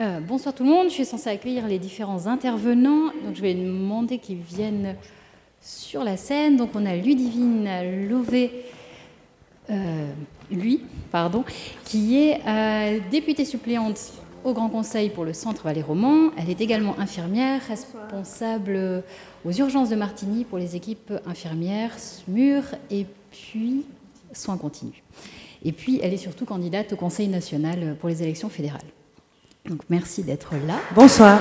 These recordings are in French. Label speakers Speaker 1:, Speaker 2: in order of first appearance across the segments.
Speaker 1: Euh, bonsoir tout le monde, je suis censée accueillir les différents intervenants, donc je vais demander qu'ils viennent sur la scène. Donc on a Ludivine Lové, euh, lui, pardon, qui est euh, députée suppléante au Grand Conseil pour le Centre Valais-Roman. Elle est également infirmière, responsable aux urgences de Martigny pour les équipes infirmières, SMUR et puis soins continus. Et puis elle est surtout candidate au Conseil national pour les élections fédérales. Donc merci d'être là.
Speaker 2: Bonsoir.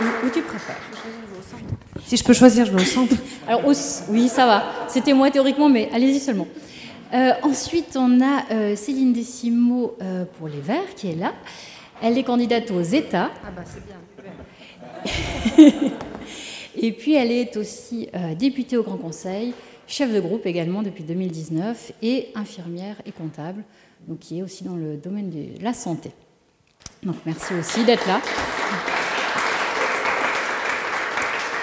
Speaker 1: Où, tu préfères?
Speaker 2: Si je peux choisir, je vais au centre.
Speaker 1: Alors oui, ça va. C'était moi théoriquement, mais allez-y seulement. Euh, ensuite, on a euh, Céline Décimo euh, pour les Verts qui est là. Elle est candidate aux États.
Speaker 3: Ah bah c'est bien.
Speaker 1: Et puis elle est aussi députée au Grand Conseil, chef de groupe également depuis 2019 et infirmière et comptable, donc qui est aussi dans le domaine de la santé. Donc merci aussi d'être là.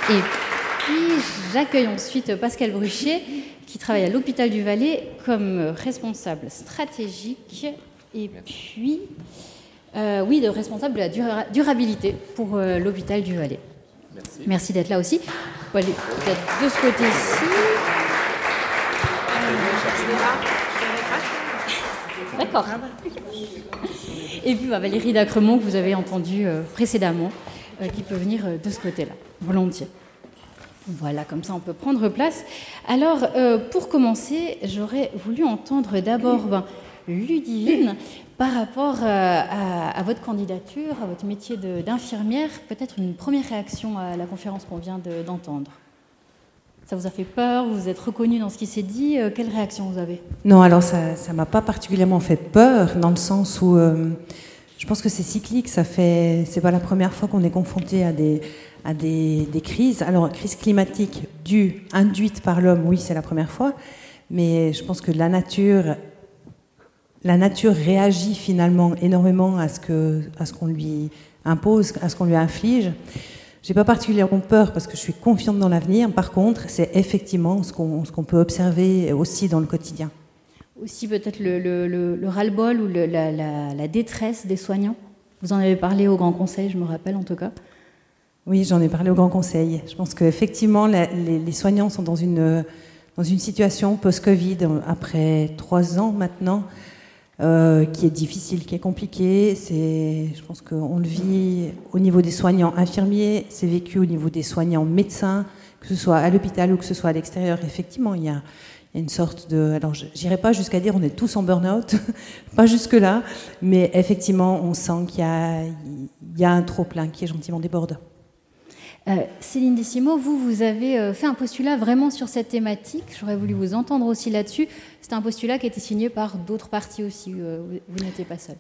Speaker 1: Et puis j'accueille ensuite Pascal Bruchier qui travaille à l'hôpital du Valais comme responsable stratégique et puis euh, oui de responsable de la durabilité pour euh, l'hôpital du Valais. Merci, Merci d'être là aussi. On va aller peut-être de ce côté-ci. D'accord. Et puis bah, Valérie Dacremont, que vous avez entendu euh, précédemment, euh, qui peut venir euh, de ce côté-là, volontiers. Voilà, comme ça on peut prendre place. Alors, pour commencer, j'aurais voulu entendre d'abord ben, Ludivine par rapport à, votre candidature, à votre métier d'infirmière, peut-être une première réaction à la conférence qu'on vient d'entendre. Ça vous a fait peur Vous êtes reconnu dans ce qui s'est dit euh, Quelle réaction vous avez?
Speaker 2: Non, alors ça ne m'a pas particulièrement fait peur, dans le sens où euh, je pense que c'est cyclique. Ça fait, c'est pas la première fois qu'on est confronté à des à des, des, crises. Alors, crise climatique due, induite par l'homme, oui, c'est la première fois, mais je pense que la nature, la nature réagit finalement énormément à ce que, à ce qu'on lui impose, à ce qu'on lui inflige. J'ai pas particulièrement peur parce que je suis confiante dans l'avenir. Par contre, c'est effectivement ce qu'on peut observer aussi dans le quotidien.
Speaker 1: Aussi peut-être le, le, ras-le-bol ou la, la, détresse des soignants. Vous en avez parlé au Grand Conseil, je me rappelle en tout cas.
Speaker 2: Oui, j'en ai parlé au Grand Conseil. Je pense qu'effectivement, les, les, soignants sont dans une, dans une situation post-Covid, après trois ans maintenant, euh, qui est difficile, qui est compliqué. C'est, je pense qu'on le vit au niveau des soignants infirmiers, c'est vécu au niveau des soignants médecins, que ce soit à l'hôpital ou que ce soit à l'extérieur. Effectivement, il y a, une sorte de. Alors, j'irai pas jusqu'à dire on est tous en burn-out, pas jusque-là, mais effectivement, on sent qu'il y y a un trop-plein qui est gentiment déborde.
Speaker 1: Euh, Céline Dissimo, vous, vous avez euh, fait un postulat vraiment sur cette thématique. J'aurais voulu vous entendre aussi là-dessus. C'est un postulat qui a été signé par d'autres partis aussi. Euh, vous, n'étiez pas seul.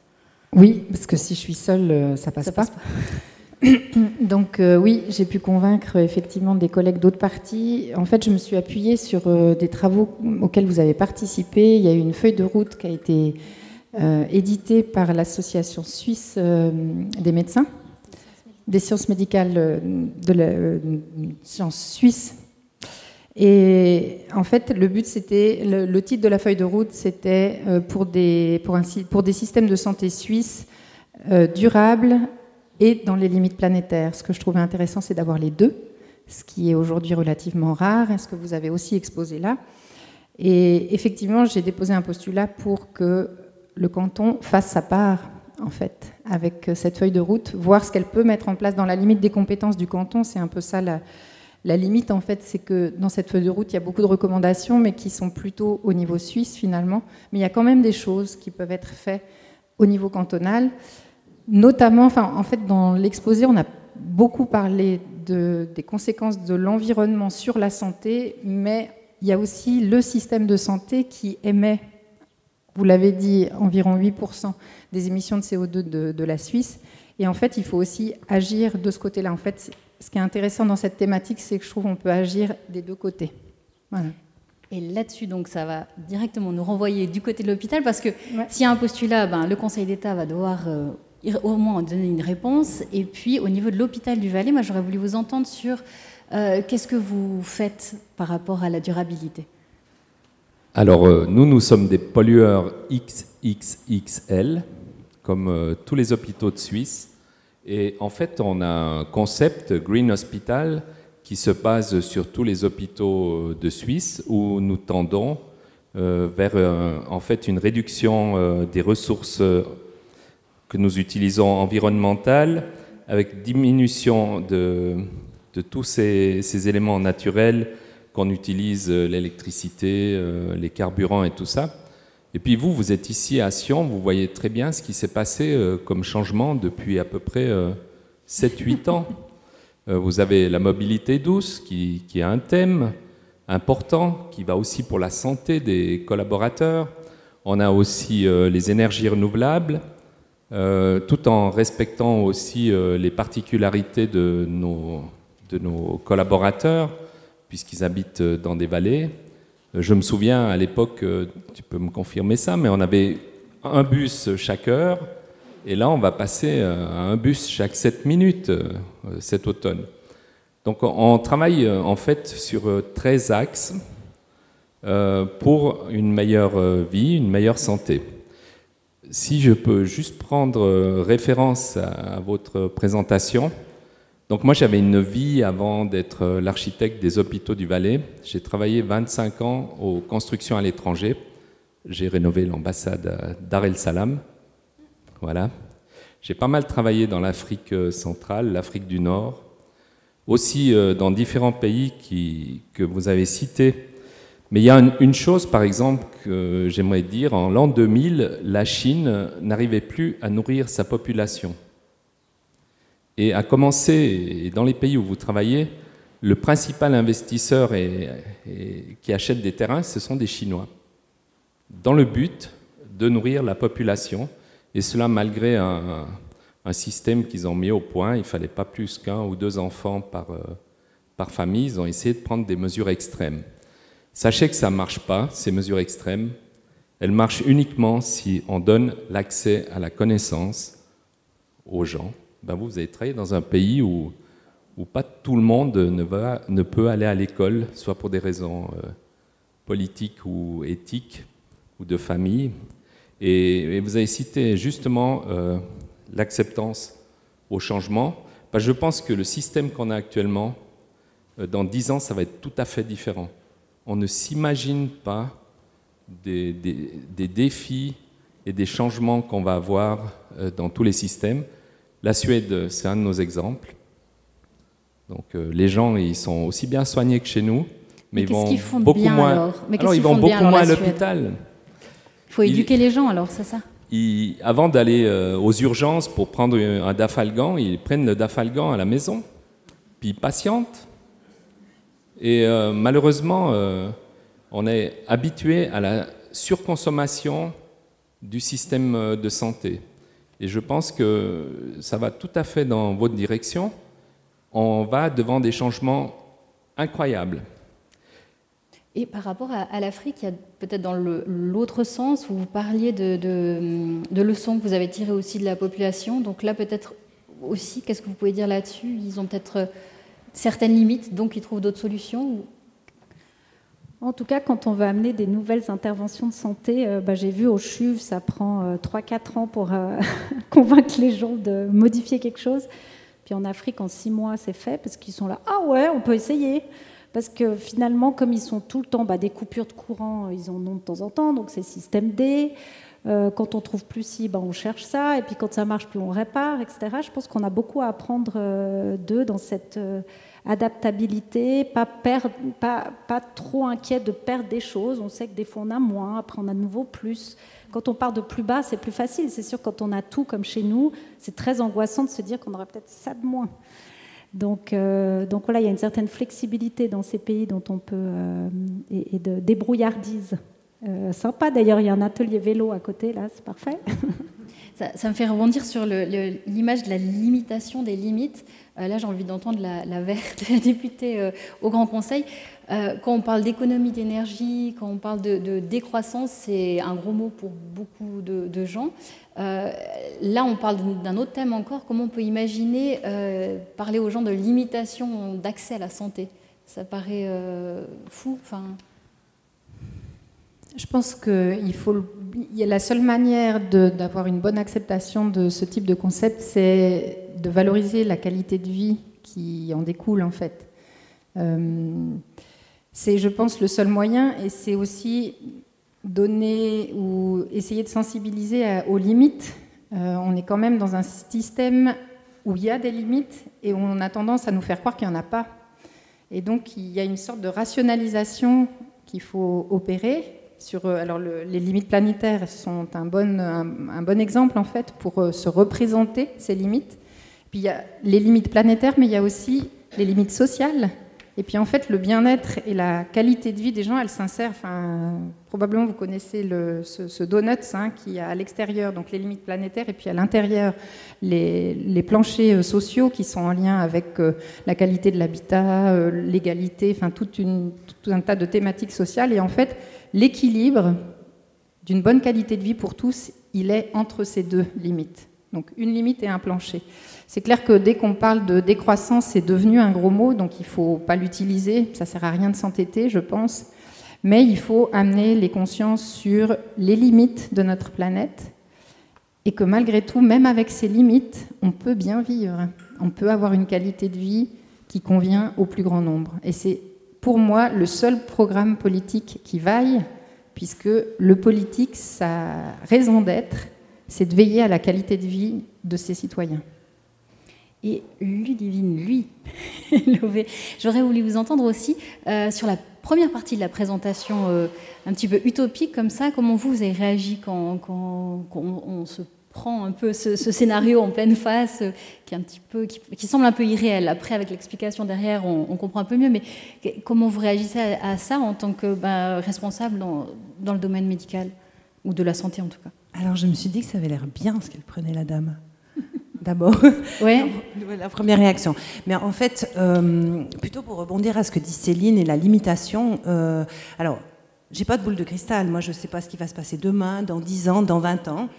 Speaker 3: Oui, parce que si je suis seule, ça passe pas. Donc oui, j'ai pu convaincre effectivement des collègues d'autres partis. En fait, je me suis appuyée sur des travaux auxquels vous avez participé. Il y a eu une feuille de route qui a été éditée par l'association suisse des médecins des sciences médicales euh, de la euh, science suisse. Et en fait, le but, c'était, le, titre de la feuille de route, c'était euh, pour des, pour, un, pour des systèmes de santé suisses durables et dans les limites planétaires. Ce que je trouvais intéressant, c'est d'avoir les deux, ce qui est aujourd'hui relativement rare, et ce que vous avez aussi exposé là. Et effectivement, j'ai déposé un postulat pour que le canton fasse sa part en fait, avec euh, cette feuille de route, voir ce qu'elle peut mettre en place dans la limite des compétences du canton. C'est un peu ça la, limite, en fait, c'est que dans cette feuille de route, il y a beaucoup de recommandations, mais qui sont plutôt au niveau suisse, finalement. Mais il y a quand même des choses qui peuvent être faites au niveau cantonal. Notamment, enfin, en fait, dans l'exposé, on a beaucoup parlé des conséquences de l'environnement sur la santé, mais il y a aussi le système de santé qui émet, vous l'avez dit, environ 8% des émissions de CO2 de, la Suisse. Et en fait, il faut aussi agir de ce côté-là. En fait, ce qui est intéressant dans cette thématique, c'est que je trouve qu'on peut agir des deux côtés. Voilà.
Speaker 1: Et là-dessus, donc, ça va directement nous renvoyer du côté de l'hôpital, parce que s'il y a un postulat, ben, le Conseil d'État va devoir euh, au moins donner une réponse. Et puis, au niveau de l'hôpital du Valais, moi, j'aurais voulu vous entendre sur euh, qu'est-ce que vous faites par rapport à la durabilité?
Speaker 4: Alors, euh, nous, nous sommes des pollueurs XXXL, comme euh, tous les hôpitaux de Suisse. Et en fait, on a un concept Green Hospital qui se base sur tous les hôpitaux de Suisse où nous tendons vers en fait une réduction des ressources que nous utilisons environnementales avec diminution de, tous ces, éléments naturels qu'on utilise, euh, l'électricité, euh, les carburants et tout ça. Et puis vous, vous êtes ici à Sion, vous voyez très bien ce qui s'est passé euh, comme changement depuis à peu près 7-8 ans. Vous avez la mobilité douce qui, a un thème important qui va aussi pour la santé des collaborateurs. On a aussi les énergies renouvelables, tout en respectant aussi les particularités de nos collaborateurs puisqu'ils habitent euh, dans des vallées. Euh, je me souviens à l'époque, euh, tu peux me confirmer ça, mais on avait un bus chaque heure, et là on va passer à un bus chaque 7 minutes cet automne. Donc on travaille en fait sur 13 axes pour une meilleure vie, une meilleure santé. Si je peux juste prendre référence à votre présentation, donc moi j'avais une vie avant d'être euh, l'architecte des hôpitaux du Valais. J'ai travaillé 25 ans aux constructions à l'étranger. J'ai rénové l'ambassade d'Ar el Salam. Voilà. J'ai pas mal travaillé dans l'Afrique euh, centrale, l'Afrique du Nord, aussi euh, dans différents pays que vous avez cités. Mais il y a une chose, par exemple, que j'aimerais dire. En l'an 2000, la Chine n'arrivait plus à nourrir sa population. Et à commencer, dans les pays où vous travaillez, le principal investisseur qui achète des terrains, ce sont des Chinois, dans le but de nourrir la population, et cela malgré un, système qu'ils ont mis au point, il ne fallait pas plus qu'un ou deux enfants par, euh, par famille, ils ont essayé de prendre des mesures extrêmes. Sachez que ça ne marche pas, ces mesures extrêmes, elles marchent uniquement si on donne l'accès à la connaissance aux gens, ben vous, vous avez travaillé dans un pays où, où pas tout le monde ne, va, ne peut aller à l'école, soit pour des raisons euh, politiques ou éthiques ou de famille. Et, vous avez cité justement euh, l'acceptance au changement. Ben, je pense que le système qu'on a actuellement, euh, dans dix ans, ça va être tout à fait différent. On ne s'imagine pas des, des, des, défis et des changements qu'on va avoir dans tous les systèmes. La Suède, c'est un de nos exemples. Donc euh, les gens, ils sont aussi bien soignés que chez nous, mais, ils vont beaucoup moins.
Speaker 1: Alors,
Speaker 4: mais ils, vont beaucoup moins à l'hôpital.
Speaker 1: Il faut éduquer les gens alors, c'est ça
Speaker 4: Avant d'aller euh, aux urgences pour prendre un dafalgan, ils prennent le dafalgan à la maison, puis ils patientent. Et euh, malheureusement, on est habitué à la surconsommation du système de santé. Et je pense que ça va tout à fait dans votre direction. On va devant des changements incroyables.
Speaker 1: Et par rapport à, l'Afrique, il y a peut-être dans l'autre sens, où vous parliez de, leçons que vous avez tirées aussi de la population. Donc là, peut-être aussi, qu'est-ce que vous pouvez dire là-dessus? Ils ont peut-être certaines limites, donc ils trouvent d'autres solutions
Speaker 5: en tout cas, quand on veut amener des nouvelles interventions de santé, euh, bah, j'ai vu au CHUV, ça prend 3-4 euh, ans pour euh, convaincre les gens de modifier quelque chose. Puis en Afrique, en 6 mois, c'est fait parce qu'ils sont là. Ah ouais, on peut essayer. Parce que finalement, comme ils sont tout le temps, bah, des coupures de courant, ils en ont de temps en temps, donc c'est système D. quand on trouve plus ci, bah, on cherche ça. Et puis quand ça marche plus, on répare, etc. Je pense qu'on a beaucoup à apprendre d'eux dans cette adaptabilité, pas, trop inquiet de perdre des choses. On sait que des fois on a moins, après on a de nouveau plus. Quand on part de plus bas, c'est plus facile. C'est sûr, quand on a tout comme chez nous, c'est très angoissant de se dire qu'on aurait peut-être ça de moins. Donc, euh, donc voilà, il y a une certaine flexibilité dans ces pays dont on peut euh, et, de débrouillardise. Euh, sympa d'ailleurs, il y a un atelier vélo à côté là, c'est parfait.
Speaker 1: Ça, me fait rebondir sur l'image de la limitation des limites. Euh, là, j'ai envie d'entendre la, verte députée euh, au Grand Conseil. Euh, quand on parle d'économie d'énergie, quand on parle de, décroissance, c'est un gros mot pour beaucoup de, gens. là, on parle d'un autre thème encore. Comment on peut imaginer parler aux gens de limitation d'accès à la santé? Ça paraît fou.
Speaker 3: Je pense qu'il faut. La seule manière d'avoir une bonne acceptation de ce type de concept, c'est de valoriser la qualité de vie qui en découle en fait. Euh, c'est, je pense, le seul moyen, et c'est aussi donner ou essayer de sensibiliser aux limites. Euh, on est quand même dans un système où il y a des limites et on a tendance à nous faire croire qu'il n'y en a pas. Et donc, il y a une sorte de rationalisation qu'il faut opérer. Sur, euh, alors, les limites planétaires sont un bon, un, bon exemple, en fait, pour se représenter ces limites. Puis, il y a les limites planétaires, mais il y a aussi les limites sociales et puis en fait, le bien-être et la qualité de vie des gens, elle s'insèrent. Enfin, probablement vous connaissez le, ce, donut hein, qui a à l'extérieur donc les limites planétaires et puis à l'intérieur les, planchers euh, sociaux qui sont en lien avec euh, la qualité de l'habitat, euh, l'égalité, enfin tout un tas de thématiques sociales. Et en fait, l'équilibre d'une bonne qualité de vie pour tous, il est entre ces deux limites. Donc une limite et un plancher. C'est clair que dès qu'on parle de décroissance, c'est devenu un gros mot, donc il ne faut pas l'utiliser, ça ne sert à rien de s'entêter, je pense. Mais il faut amener les consciences sur les limites de notre planète et que malgré tout, même avec ces limites, on peut bien vivre. On peut avoir une qualité de vie qui convient au plus grand nombre. Et c'est pour moi le seul programme politique qui vaille, puisque le politique, sa raison d'être, c'est de veiller à la qualité de vie de ses citoyens.
Speaker 1: Et Ludivine, lui, j'aurais voulu vous entendre aussi euh, sur la première partie de la présentation, euh, un petit peu utopique comme ça. Comment vous, vous avez réagi quand, on, se prend un peu ce, scénario en pleine face, euh, qui, est un petit peu, qui, semble un peu irréel. Après, avec l'explication derrière, on, comprend un peu mieux. Mais comment vous réagissez à, ça en tant que ben, responsable dans le domaine médical ou de la santé en tout cas?
Speaker 2: Alors, je me suis dit que ça avait l'air bien ce qu'elle prenait, la dame d'abord.
Speaker 1: Ouais.
Speaker 2: la première réaction. Mais en fait, euh, plutôt pour rebondir à ce que dit Céline et la limitation, euh, alors, j'ai pas de boule de cristal. Moi, je ne sais pas ce qui va se passer demain, dans 10 ans, dans 20 ans.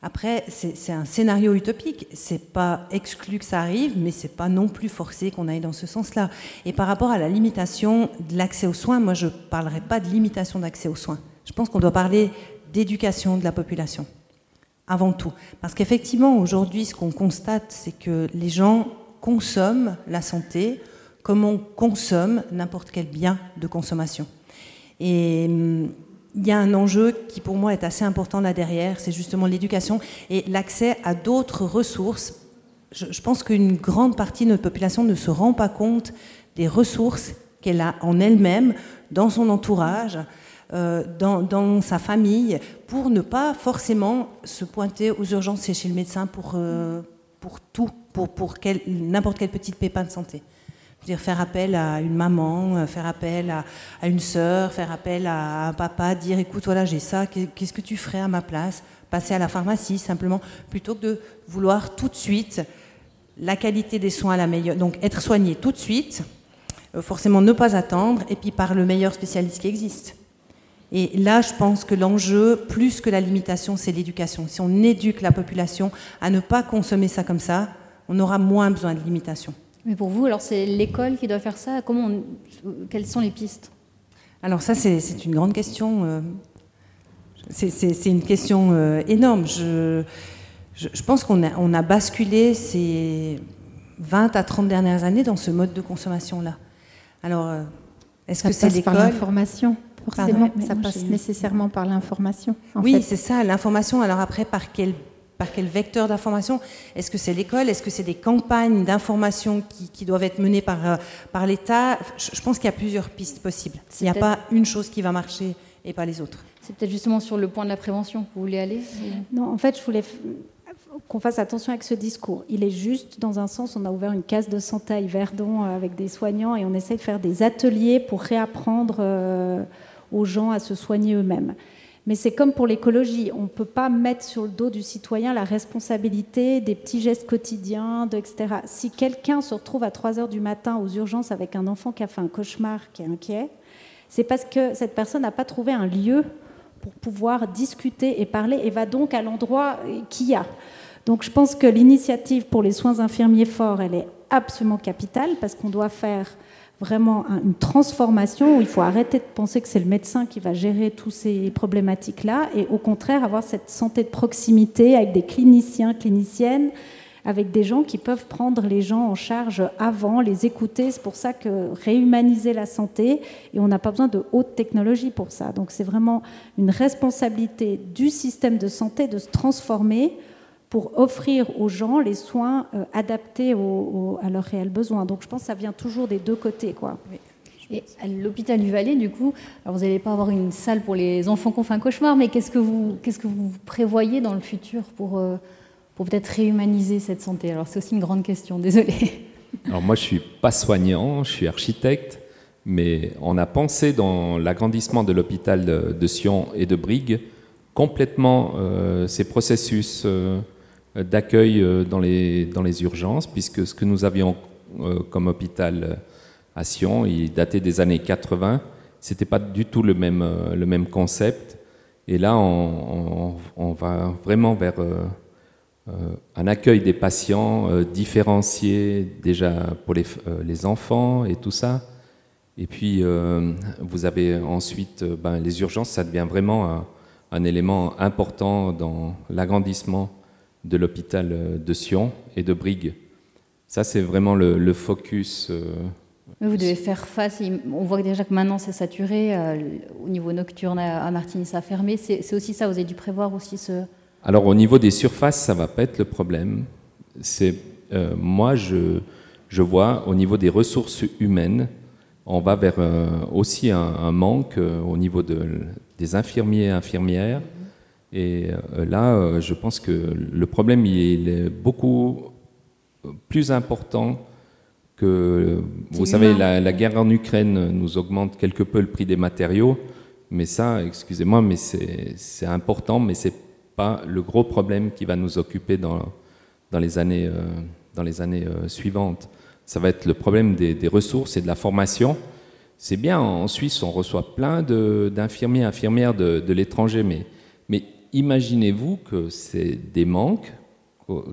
Speaker 2: Après, c'est un scénario utopique. C'est pas exclu que ça arrive, mais c'est pas non plus forcé qu'on aille dans ce sens-là. Et par rapport à la limitation de l'accès aux soins, moi, je parlerai pas de limitation d'accès aux soins. Je pense qu'on doit parler d'éducation de la population avant tout. Parce qu'effectivement, aujourd'hui, ce qu'on constate, c'est que les gens consomment la santé comme on consomme n'importe quel bien de consommation. Et hum, il y a un enjeu qui pour moi est assez important là derrière, c'est justement l'éducation et l'accès à d'autres ressources. Je, pense qu'une grande partie de notre population ne se rend pas compte des ressources qu'elle a en elle-même, dans son entourage, euh, dans, sa famille pour ne pas forcément se pointer aux urgences chez le médecin pour, euh, tout, pour, n'importe quelle petite pépin de santé. dire faire appel à une maman, euh, faire appel à, à, une sœur, faire appel à un papa, dire écoute voilà j'ai ça, qu'est-ce que tu ferais à ma place? Passer à la pharmacie simplement, plutôt que de vouloir tout de suite la qualité des soins à la meilleure. Donc être soigné tout de suite, forcément ne pas attendre, et puis par le meilleur spécialiste qui existe. Et là, je pense que l'enjeu, plus que la limitation, c'est l'éducation. Si on éduque la population à ne pas consommer ça comme ça, on aura moins besoin de limitation.
Speaker 1: Mais pour vous, alors c'est l'école qui doit faire ça? Comment Quelles sont les pistes?
Speaker 2: Alors ça, c'est une grande question. Euh, c'est une question euh, énorme. Je, je, pense qu'on a, on a basculé ces 20 à 30 dernières années dans ce mode de consommation-là. Alors, euh, est-ce que c'est l'école?
Speaker 3: l'information Forcément, ça passe nécessairement par l'information.
Speaker 2: Oui, c'est ça, l'information. Alors après, par quel, par quel vecteur d'information? Est-ce que c'est l'école? Est-ce que c'est des campagnes d'information qui, doivent être menées par, euh, par l'État? Je, pense qu'il y a plusieurs pistes possibles. Il n'y a pas une chose qui va marcher et pas les autres.
Speaker 1: C'est peut-être justement sur le point de la prévention que vous voulez aller?
Speaker 5: Non, en fait, je voulais qu'on fasse attention avec ce discours. Il est juste, dans un sens, on a ouvert une case de santé à Yverdon euh, avec des soignants et on essaie de faire des ateliers pour réapprendre euh, aux gens à se soigner eux-mêmes. Mais c'est comme pour l'écologie, on ne peut pas mettre sur le dos du citoyen la responsabilité des petits gestes quotidiens, de, etc. Si quelqu'un se retrouve à 3 heures du matin aux urgences avec un enfant qui a fait un cauchemar, qui est inquiet, c'est parce que cette personne n'a pas trouvé un lieu pour pouvoir discuter et parler et va donc à l'endroit qu'il y a. Donc je pense que l'initiative pour les soins infirmiers forts, elle est absolument capitale parce qu'on doit faire vraiment une transformation où il faut arrêter de penser que c'est le médecin qui va gérer toutes ces problématiques-là et au contraire avoir cette santé de proximité avec des cliniciens, cliniciennes, avec des gens qui peuvent prendre les gens en charge avant, les écouter. C'est pour ça que réhumaniser la santé, et on n'a pas besoin de haute technologie pour ça. Donc c'est vraiment une responsabilité du système de santé de se transformer pour offrir aux gens les soins euh, adaptés à leurs réels besoins. Donc je pense que ça vient toujours des deux côtés. Quoi.
Speaker 1: Et à l'hôpital du Valais, du coup, alors vous n'allez pas avoir une salle pour les enfants qui ont fait un cauchemar, mais qu'est-ce que vous, qu'est-ce que vous prévoyez dans le futur pour, euh, pour peut-être réhumaniser cette santé? Alors c'est aussi une grande question, désolé.
Speaker 4: Alors moi je suis pas soignant, je suis architecte, mais on a pensé dans l'agrandissement de l'hôpital de, Sion et de Brigue complètement euh, ces processus d'accueil euh, dans les, dans les urgences, puisque ce que nous avions euh, comme hôpital euh, à Sion, il datait des années 80, c'était pas du tout le même, le même concept. Et là, on, va vraiment vers un accueil des patients différencié déjà pour les, les, enfants et tout ça. Et puis, vous avez ensuite ben, les urgences, ça devient vraiment un élément important dans l'agrandissement de l'hôpital euh, de Sion et de Brigue. Ça, c'est vraiment le, focus. Euh,
Speaker 1: vous devez faire face. On voit déjà que maintenant c'est saturé. Euh, au niveau nocturne à Martigny, ça a fermé. C'est aussi ça. Vous avez dû prévoir aussi ce.
Speaker 4: Alors au niveau des surfaces, ça va pas être le problème. C'est moi, je, je vois au niveau des ressources humaines, on va vers aussi un, manque au niveau de, des infirmiers et infirmières. Et euh, là, euh, je pense que le problème il est beaucoup plus important que, vous savez, la, guerre en Ukraine nous augmente quelque peu le prix des matériaux, mais ça, excusez-moi, mais c'est important, mais c'est pas le gros problème qui va nous occuper dans, dans les années, euh, dans les années suivantes. Ça va être le problème des, ressources et de la formation. C'est bien, en Suisse, on reçoit plein d'infirmiers, infirmières de, de l'étranger, mais, mais imaginez-vous que c'est des manques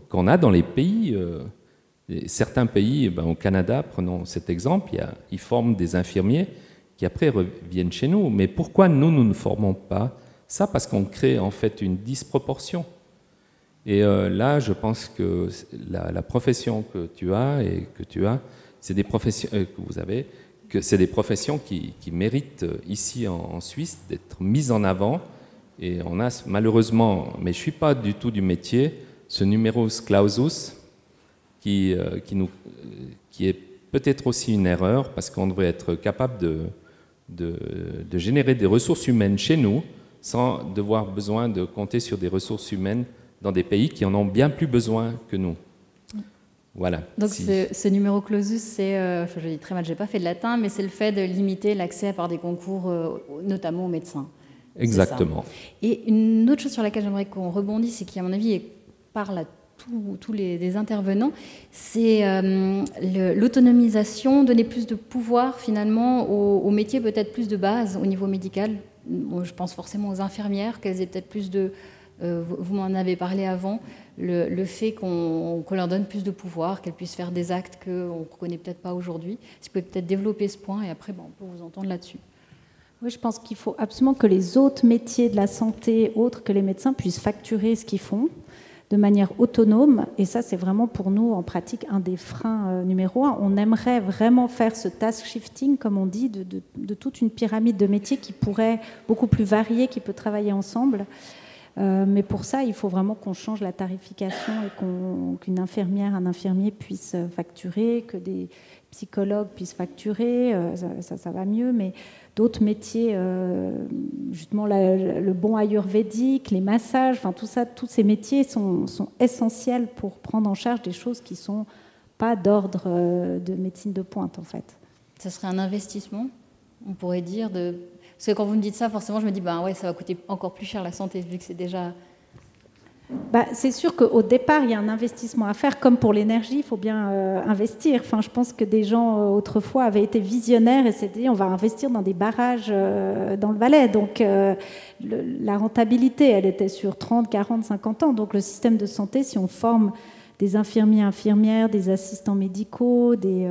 Speaker 4: qu'on a dans les pays. Euh, certains pays, eh ben, au Canada, prenons cet exemple, ils forment des infirmiers qui après reviennent chez nous. Mais pourquoi nous, nous ne formons pas ça? Parce qu'on crée en fait une disproportion. Et euh, là, je pense que la, profession que tu as et que tu as, c'est des professions euh, que vous avez, que c'est des professions qui, méritent ici en Suisse d'être mises en avant et on a malheureusement, mais je ne suis pas du tout du métier, ce numerus clausus qui, euh, qui, nous, qui est peut-être aussi une erreur parce qu'on devrait être capable de, de, de, générer des ressources humaines chez nous sans devoir besoin de compter sur des ressources humaines dans des pays qui en ont bien plus besoin que nous. Voilà.
Speaker 1: Donc ce, numéro clausus, c'est, euh, je dis très mal, j'ai pas fait de latin, mais c'est le fait de limiter l'accès par des concours, euh, notamment aux médecins.
Speaker 4: Exactement.
Speaker 1: Et une autre chose sur laquelle j'aimerais qu'on rebondisse, et qui, à mon avis, parle à tous les, intervenants, c'est euh, l'autonomisation, donner plus de pouvoir finalement aux, métiers peut-être plus de base au niveau médical. je pense forcément aux infirmières, qu'elles aient peut-être plus de... Euh, vous m'en avez parlé avant, le, fait qu'on leur donne plus de pouvoir, qu'elles puissent faire des actes qu'on ne connaît peut-être pas aujourd'hui. Si vous pouvez peut-être développer ce point, et après, bon, on peut vous entendre là-dessus.
Speaker 5: Oui, je pense qu'il faut absolument que les autres métiers de la santé, autres que les médecins, puissent facturer ce qu'ils font de manière autonome. Et ça, c'est vraiment pour nous, en pratique, un des freins euh, numéro un. On aimerait vraiment faire ce task shifting, comme on dit, de, toute une pyramide de métiers qui pourrait beaucoup plus varier, qui peut travailler ensemble. Euh, mais pour ça, il faut vraiment qu'on change la tarification et qu'une infirmière, un infirmier puisse facturer, que des psychologues puissent facturer. Euh, ça, ça, va mieux, mais d'autres métiers, euh, justement le bon ayurvédique, les massages, enfin tout ça, tous ces métiers sont, essentiels pour prendre en charge des choses qui sont pas d'ordre euh, de médecine de pointe en fait.
Speaker 1: Ça serait un investissement, on pourrait dire de parce que quand vous me dites ça, forcément, je me dis, ben ouais, ça va coûter encore plus cher la santé, vu que c'est déjà
Speaker 5: bah, c'est sûr qu'au départ, il y a un investissement à faire, comme pour l'énergie, il faut bien euh, investir. Enfin, je pense que des gens euh, autrefois avaient été visionnaires et s'étaient dit on va investir dans des barrages euh, dans le Valais. Donc la rentabilité, elle était sur 30, 40, 50 ans. Donc le système de santé, si on forme des infirmiers, infirmières, des assistants médicaux, des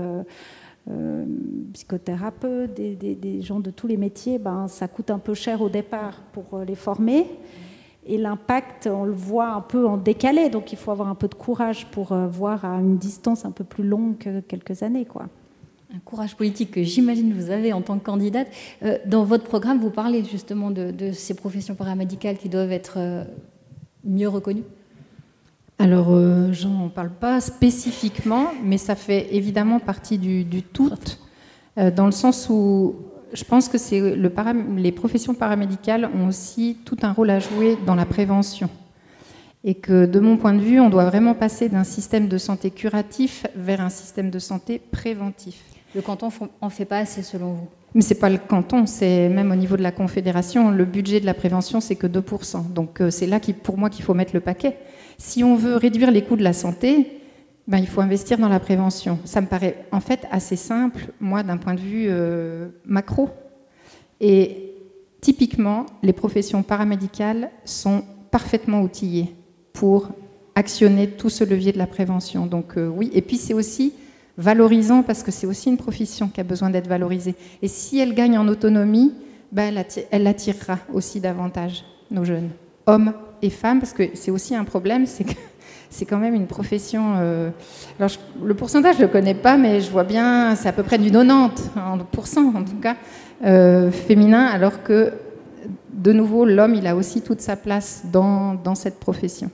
Speaker 5: psychothérapeutes, des, gens de tous les métiers, ben, ça coûte un peu cher au départ pour les former. Et l'impact, on le voit un peu en décalé, donc il faut avoir un peu de courage pour voir à une distance un peu plus longue que quelques années. Quoi
Speaker 1: un courage politique que j'imagine vous avez en tant que candidate. Euh, dans votre programme, vous parlez justement de, ces professions paramédicales qui doivent être euh, mieux reconnues
Speaker 3: Alors, euh, j'en parle pas spécifiquement, mais ça fait évidemment partie du, tout, dans le sens où je pense que c'est le les professions paramédicales ont aussi tout un rôle à jouer dans la prévention. Et que de mon point de vue, on doit vraiment passer d'un système de santé curatif vers un système de santé préventif.
Speaker 1: Le canton en fait pas assez selon vous?
Speaker 3: Mais c'est pas le canton, c'est même au niveau de la confédération, le budget de la prévention c'est que 2%. Donc euh, c'est là pour moi qu'il faut mettre le paquet. Si on veut réduire les coûts de la santé, ben, il faut investir dans la prévention. Ça me paraît en fait assez simple, moi d'un point de vue euh, macro. Et typiquement, les professions paramédicales sont parfaitement outillées pour actionner tout ce levier de la prévention. Donc euh, oui, et puis c'est aussi valorisant parce que c'est aussi une profession qui a besoin d'être valorisée. Et si elle gagne en autonomie, ben, elle, attirera aussi davantage nos jeunes, hommes et femmes, parce que c'est aussi un problème, c'est que c'est quand même une profession. Euh, alors le pourcentage je le connais pas, mais je vois bien, c'est à peu près du 90 en en tout cas euh, féminin, alors que de nouveau l'homme il a aussi toute sa place dans, dans cette profession.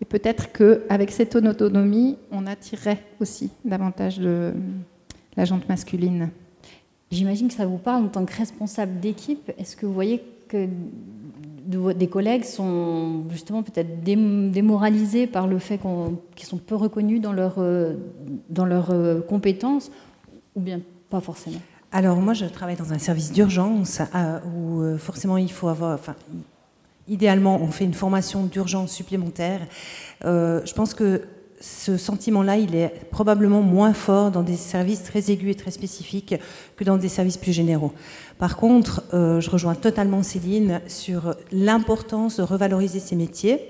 Speaker 3: Et peut-être qu'avec cette autonomie, on attirerait aussi davantage de la jante masculine.
Speaker 1: J'imagine que ça vous parle en tant que responsable d'équipe. Est-ce que vous voyez que des collègues sont justement peut-être démoralisés par le fait qu'ils sont peu reconnus dans leurs dans leurs euh, compétences, ou bien pas forcément
Speaker 2: alors moi, je travaille dans un service d'urgence euh, où euh, forcément il faut avoir, enfin, idéalement, on fait une formation d'urgence supplémentaire. Euh, je pense que ce sentiment-là, il est probablement moins fort dans des services très aigus et très spécifiques que dans des services plus généraux. Par contre, euh, je rejoins totalement Céline sur l'importance de revaloriser ces métiers.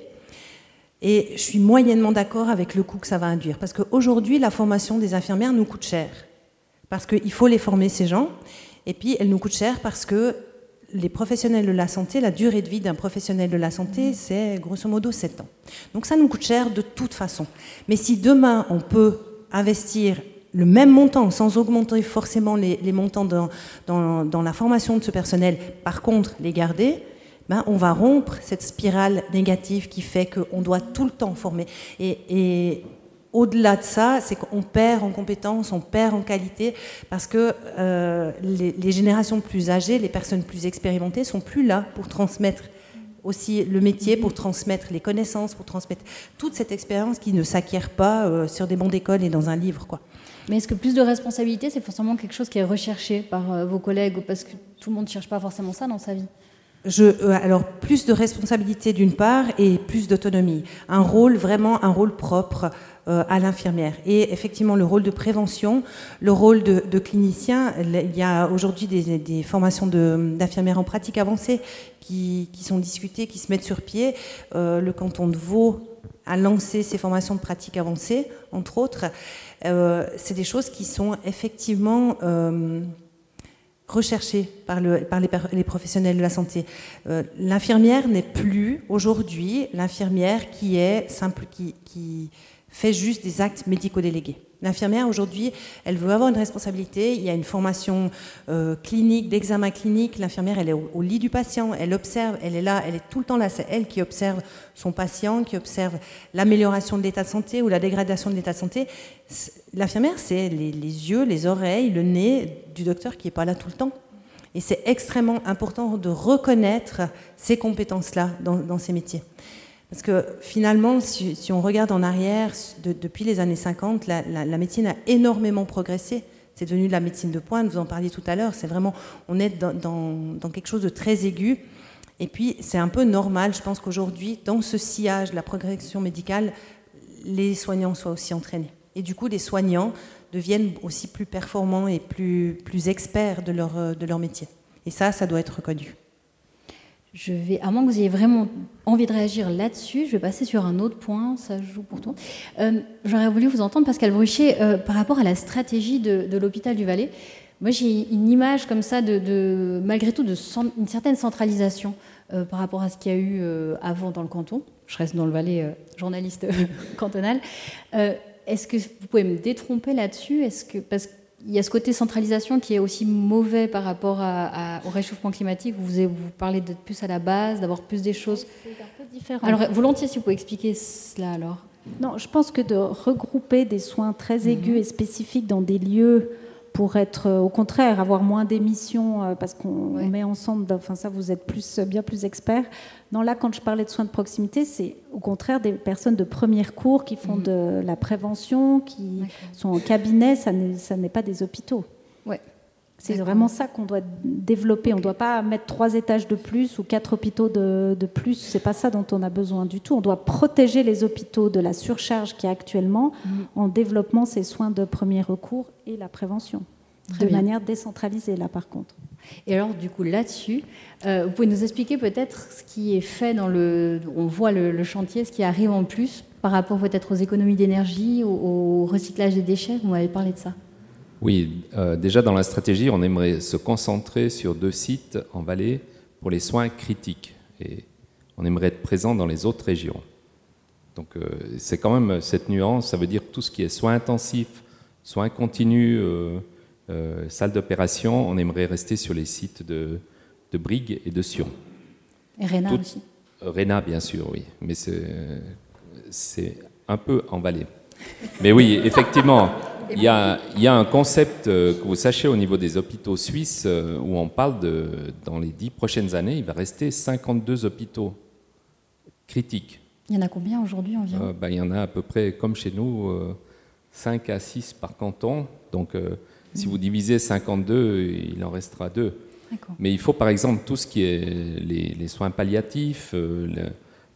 Speaker 2: Et je suis moyennement d'accord avec le coût que ça va induire. Parce qu'aujourd'hui, la formation des infirmières nous coûte cher. Parce qu'il faut les former, ces gens. Et puis, elle nous coûte cher parce que les professionnels de la santé, la durée de vie d'un professionnel de la santé, c'est grosso modo 7 ans. Donc ça nous coûte cher de toute façon. Mais si demain on peut investir le même montant sans augmenter forcément les, montants dans, la formation de ce personnel, par contre les garder, ben, on va rompre cette spirale négative qui fait qu'on doit tout le temps former. et au-delà de ça, c'est qu'on perd en compétences, on perd en qualité, parce que euh, les, générations plus âgées, les personnes plus expérimentées, sont plus là pour transmettre aussi le métier, pour transmettre les connaissances, pour transmettre toute cette expérience qui ne s'acquiert pas euh, sur des bancs d'école et dans un livre, quoi.
Speaker 1: Mais est-ce que plus de responsabilité, c'est forcément quelque chose qui est recherché par euh, vos collègues, parce que tout le monde ne cherche pas forcément ça dans sa vie?
Speaker 2: Je, alors plus de responsabilité d'une part et plus d'autonomie. Un rôle vraiment un rôle propre, euh, à l'infirmière. Et effectivement, le rôle de prévention, le rôle de, clinicien, il y a aujourd'hui des, formations d'infirmières en pratique avancée qui, sont discutées, qui se mettent sur pied. Euh, le canton de Vaud a lancé ces formations de pratique avancée, entre autres. Euh, c'est des choses qui sont effectivement recherchées par, le, par les, professionnels de la santé. l'infirmière n'est plus aujourd'hui l'infirmière qui est simple, qui, qui fait juste des actes médico-délégués. L'infirmière, aujourd'hui, elle veut avoir une responsabilité. Il y a une formation euh, clinique, d'examen clinique. L'infirmière, elle est au, lit du patient, elle observe, elle est là, elle est tout le temps là. C'est elle qui observe son patient, qui observe l'amélioration de l'état de santé ou la dégradation de l'état de santé. L'infirmière, c'est les, yeux, les oreilles, le nez du docteur qui n'est pas là tout le temps. Et c'est extrêmement important de reconnaître ces compétences-là dans ces métiers. Parce que finalement, si, on regarde en arrière, depuis les années 50, la, médecine a énormément progressé. C'est devenu de la médecine de pointe, vous en parliez tout à l'heure. C'est vraiment, on est dans, quelque chose de très aigu. Et puis, c'est un peu normal, je pense qu'aujourd'hui, dans ce sillage de la progression médicale, les soignants soient aussi entraînés. Et du coup, les soignants deviennent aussi plus performants et plus, plus experts de leur, de leur métier. Et ça, ça doit être reconnu.
Speaker 1: À moins que vous ayez vraiment envie de réagir là-dessus, je vais passer sur un autre point, ça joue pour toi. Euh, j'aurais voulu vous entendre, Pascal Bruchet, euh, par rapport à la stratégie de, l'hôpital du Valais. Moi, j'ai une image comme ça de, malgré tout, de une certaine centralisation euh, par rapport à ce qu'il y a eu avant dans le canton. Je reste dans le Valais, journaliste cantonal. Est-ce que vous pouvez me détromper là-dessus? Est-ce que parce il y a ce côté centralisation qui est aussi mauvais par rapport au réchauffement climatique. Vous, vous parlez d'être plus à la base, d'avoir plus des choses.
Speaker 5: C'est un peu différent.
Speaker 1: Alors, volontiers, si vous pouvez expliquer cela alors.
Speaker 5: Non, je pense que de regrouper des soins très aigus et spécifiques dans des lieux pour être, euh, au contraire, avoir moins d'émissions euh, parce qu'on met ensemble, enfin ça vous êtes plus, bien plus expert. Non, là, quand je parlais de soins de proximité, c'est au contraire des personnes de premier cours qui font mhm. de la prévention, qui sont en cabinet, ça n'est pas des hôpitaux. C'est vraiment ça qu'on doit développer. On ne doit pas mettre trois étages de plus ou quatre hôpitaux de, de plus. C'est pas ça dont on a besoin du tout. On doit protéger les hôpitaux de la surcharge qui est actuellement mhm. en développant ces soins de premier recours et la prévention. de manière décentralisée, là, par contre.
Speaker 1: Et alors, du coup, là-dessus, euh, vous pouvez nous expliquer peut-être ce qui est fait dans le. On voit le, chantier, ce qui arrive en plus par rapport peut-être aux économies d'énergie, au, recyclage des déchets? Vous m'avez parlé de ça.
Speaker 4: Oui, euh, déjà dans la stratégie, on aimerait se concentrer sur deux sites en vallée pour les soins critiques. Et on aimerait être présent dans les autres régions. Donc euh, c'est quand même cette nuance, ça veut dire tout ce qui est soins intensifs, soins continus, euh, salle d'opération, on aimerait rester sur les sites de, de Brigue et de Sion.
Speaker 1: Et Réna aussi
Speaker 4: euh, Réna, bien sûr, oui. Mais c'est un peu emballé. Mais oui, effectivement, il y, a, il y, a, un concept euh, que vous sachez au niveau des hôpitaux suisses où on parle de, dans les dix prochaines années, il va rester 52 hôpitaux critiques.
Speaker 1: Il y en a combien aujourd'hui environ
Speaker 4: ben, Il y en a à peu près, comme chez nous, 5 à 6 par canton. Donc si vous divisez 52, il en restera 2. Mais il faut par exemple tout ce qui est les, soins palliatifs, euh,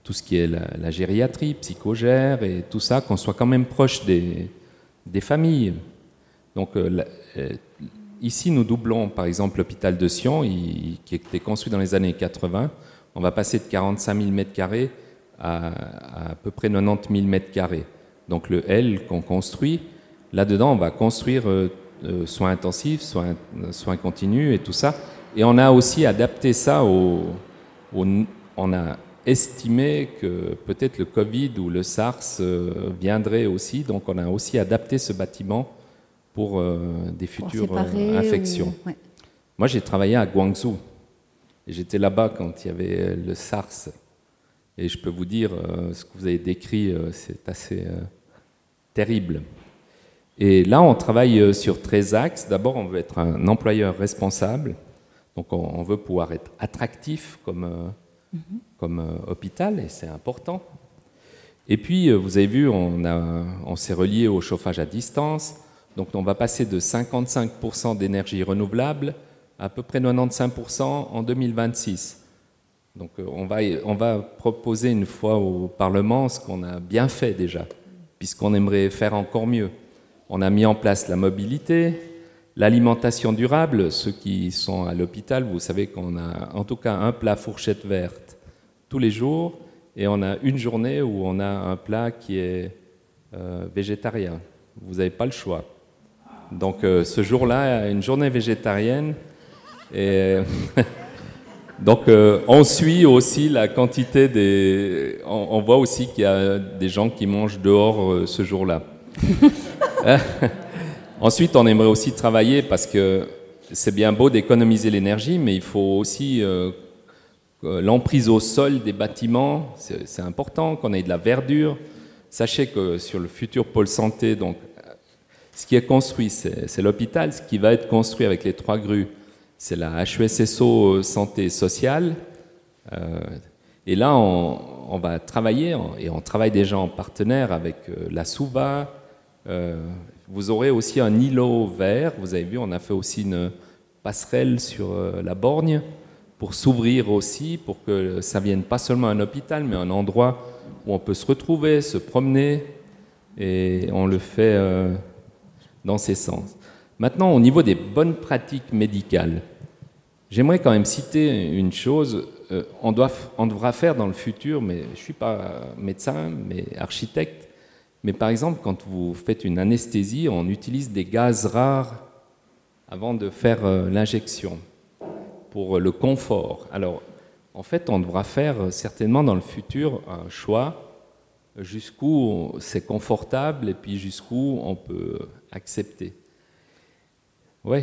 Speaker 4: tout ce qui est la, gériatrie, psychogère et tout ça, qu'on soit quand même proche des, des familles. Donc euh, euh, ici, nous doublons par exemple l'hôpital de Sion, qui était construit dans les années 80. On va passer de 45 000 m2 à, à, peu près 90 000 m2. Donc le L qu'on construit, là-dedans, on va construire soins intensifs, soins, soins continus et tout ça. Et on a aussi adapté ça au, on a estimé que peut-être le Covid ou le SARS euh, viendrait aussi, donc on a aussi adapté ce bâtiment pour euh, des futures euh, infections. Moi, j'ai travaillé à Guangzhou. J'étais là-bas quand il y avait le SARS. Et je peux vous dire, ce que vous avez décrit, c'est assez terrible. Et là, on travaille sur 13 axes. D'abord, on veut être un employeur responsable. Donc, on veut pouvoir être attractif comme, mhm. Comme euh, hôpital, et c'est important. Et puis, vous avez vu, on, s'est relié au chauffage à distance. Donc, on va passer de 55% d'énergie renouvelable à, à peu près 95% en 2026. Donc, on va, on va proposer une fois au Parlement ce qu'on a bien fait déjà, puisqu'on aimerait faire encore mieux. On a mis en place la mobilité, l'alimentation durable. Ceux qui sont à l'hôpital, vous savez qu'on a en tout cas un plat fourchette verte tous les jours et on a une journée où on a un plat qui est euh, végétarien. Vous n'avez pas le choix. Donc euh, ce jour-là, une journée végétarienne. Et donc euh, on suit aussi la quantité des... On, voit aussi qu'il y a des gens qui mangent dehors ce jour-là. Ensuite, on aimerait aussi travailler parce que c'est bien beau d'économiser l'énergie, mais il faut aussi l'emprise au sol des bâtiments. C'est important qu'on ait de la verdure. Sachez que sur le futur pôle santé, donc, ce qui est construit, c'est l'hôpital. Ce qui va être construit avec les trois grues, c'est la HUSSO santé sociale. Euh, et là, on, va travailler, et on travaille déjà en partenaire avec euh, la SOUVA, euh, vous aurez aussi un îlot vert. Vous avez vu, on a fait aussi une passerelle sur euh, la borgne pour s'ouvrir aussi, pour que ça vienne pas seulement un hôpital, mais un endroit où on peut se retrouver, se promener, et on le fait euh, dans ces sens. Maintenant, au niveau des bonnes pratiques médicales, j'aimerais quand même citer une chose. euh, on, doit, on devra faire dans le futur, mais je ne suis pas médecin, mais architecte, mais par exemple, quand vous faites une anesthésie, on utilise des gaz rares avant de faire euh, l'injection pour le confort. Alors, en fait, on devra faire euh, certainement dans le futur un choix jusqu'où c'est confortable et puis jusqu'où on peut accepter. Oui,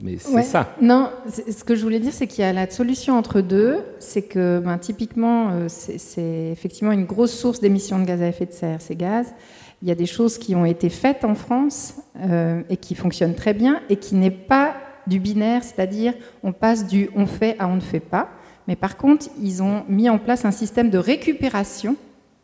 Speaker 4: mais c'est ça.
Speaker 3: Non, ce que je voulais dire, c'est qu'il y a la solution entre deux. C'est que ben, typiquement, euh, c'est effectivement une grosse source d'émissions de gaz à effet de serre, ces gaz. Il y a des choses qui ont été faites en France euh, et qui fonctionnent très bien et qui n'est pas du binaire, c'est-à-dire on passe du on fait à on ne fait pas. Mais par contre, ils ont mis en place un système de récupération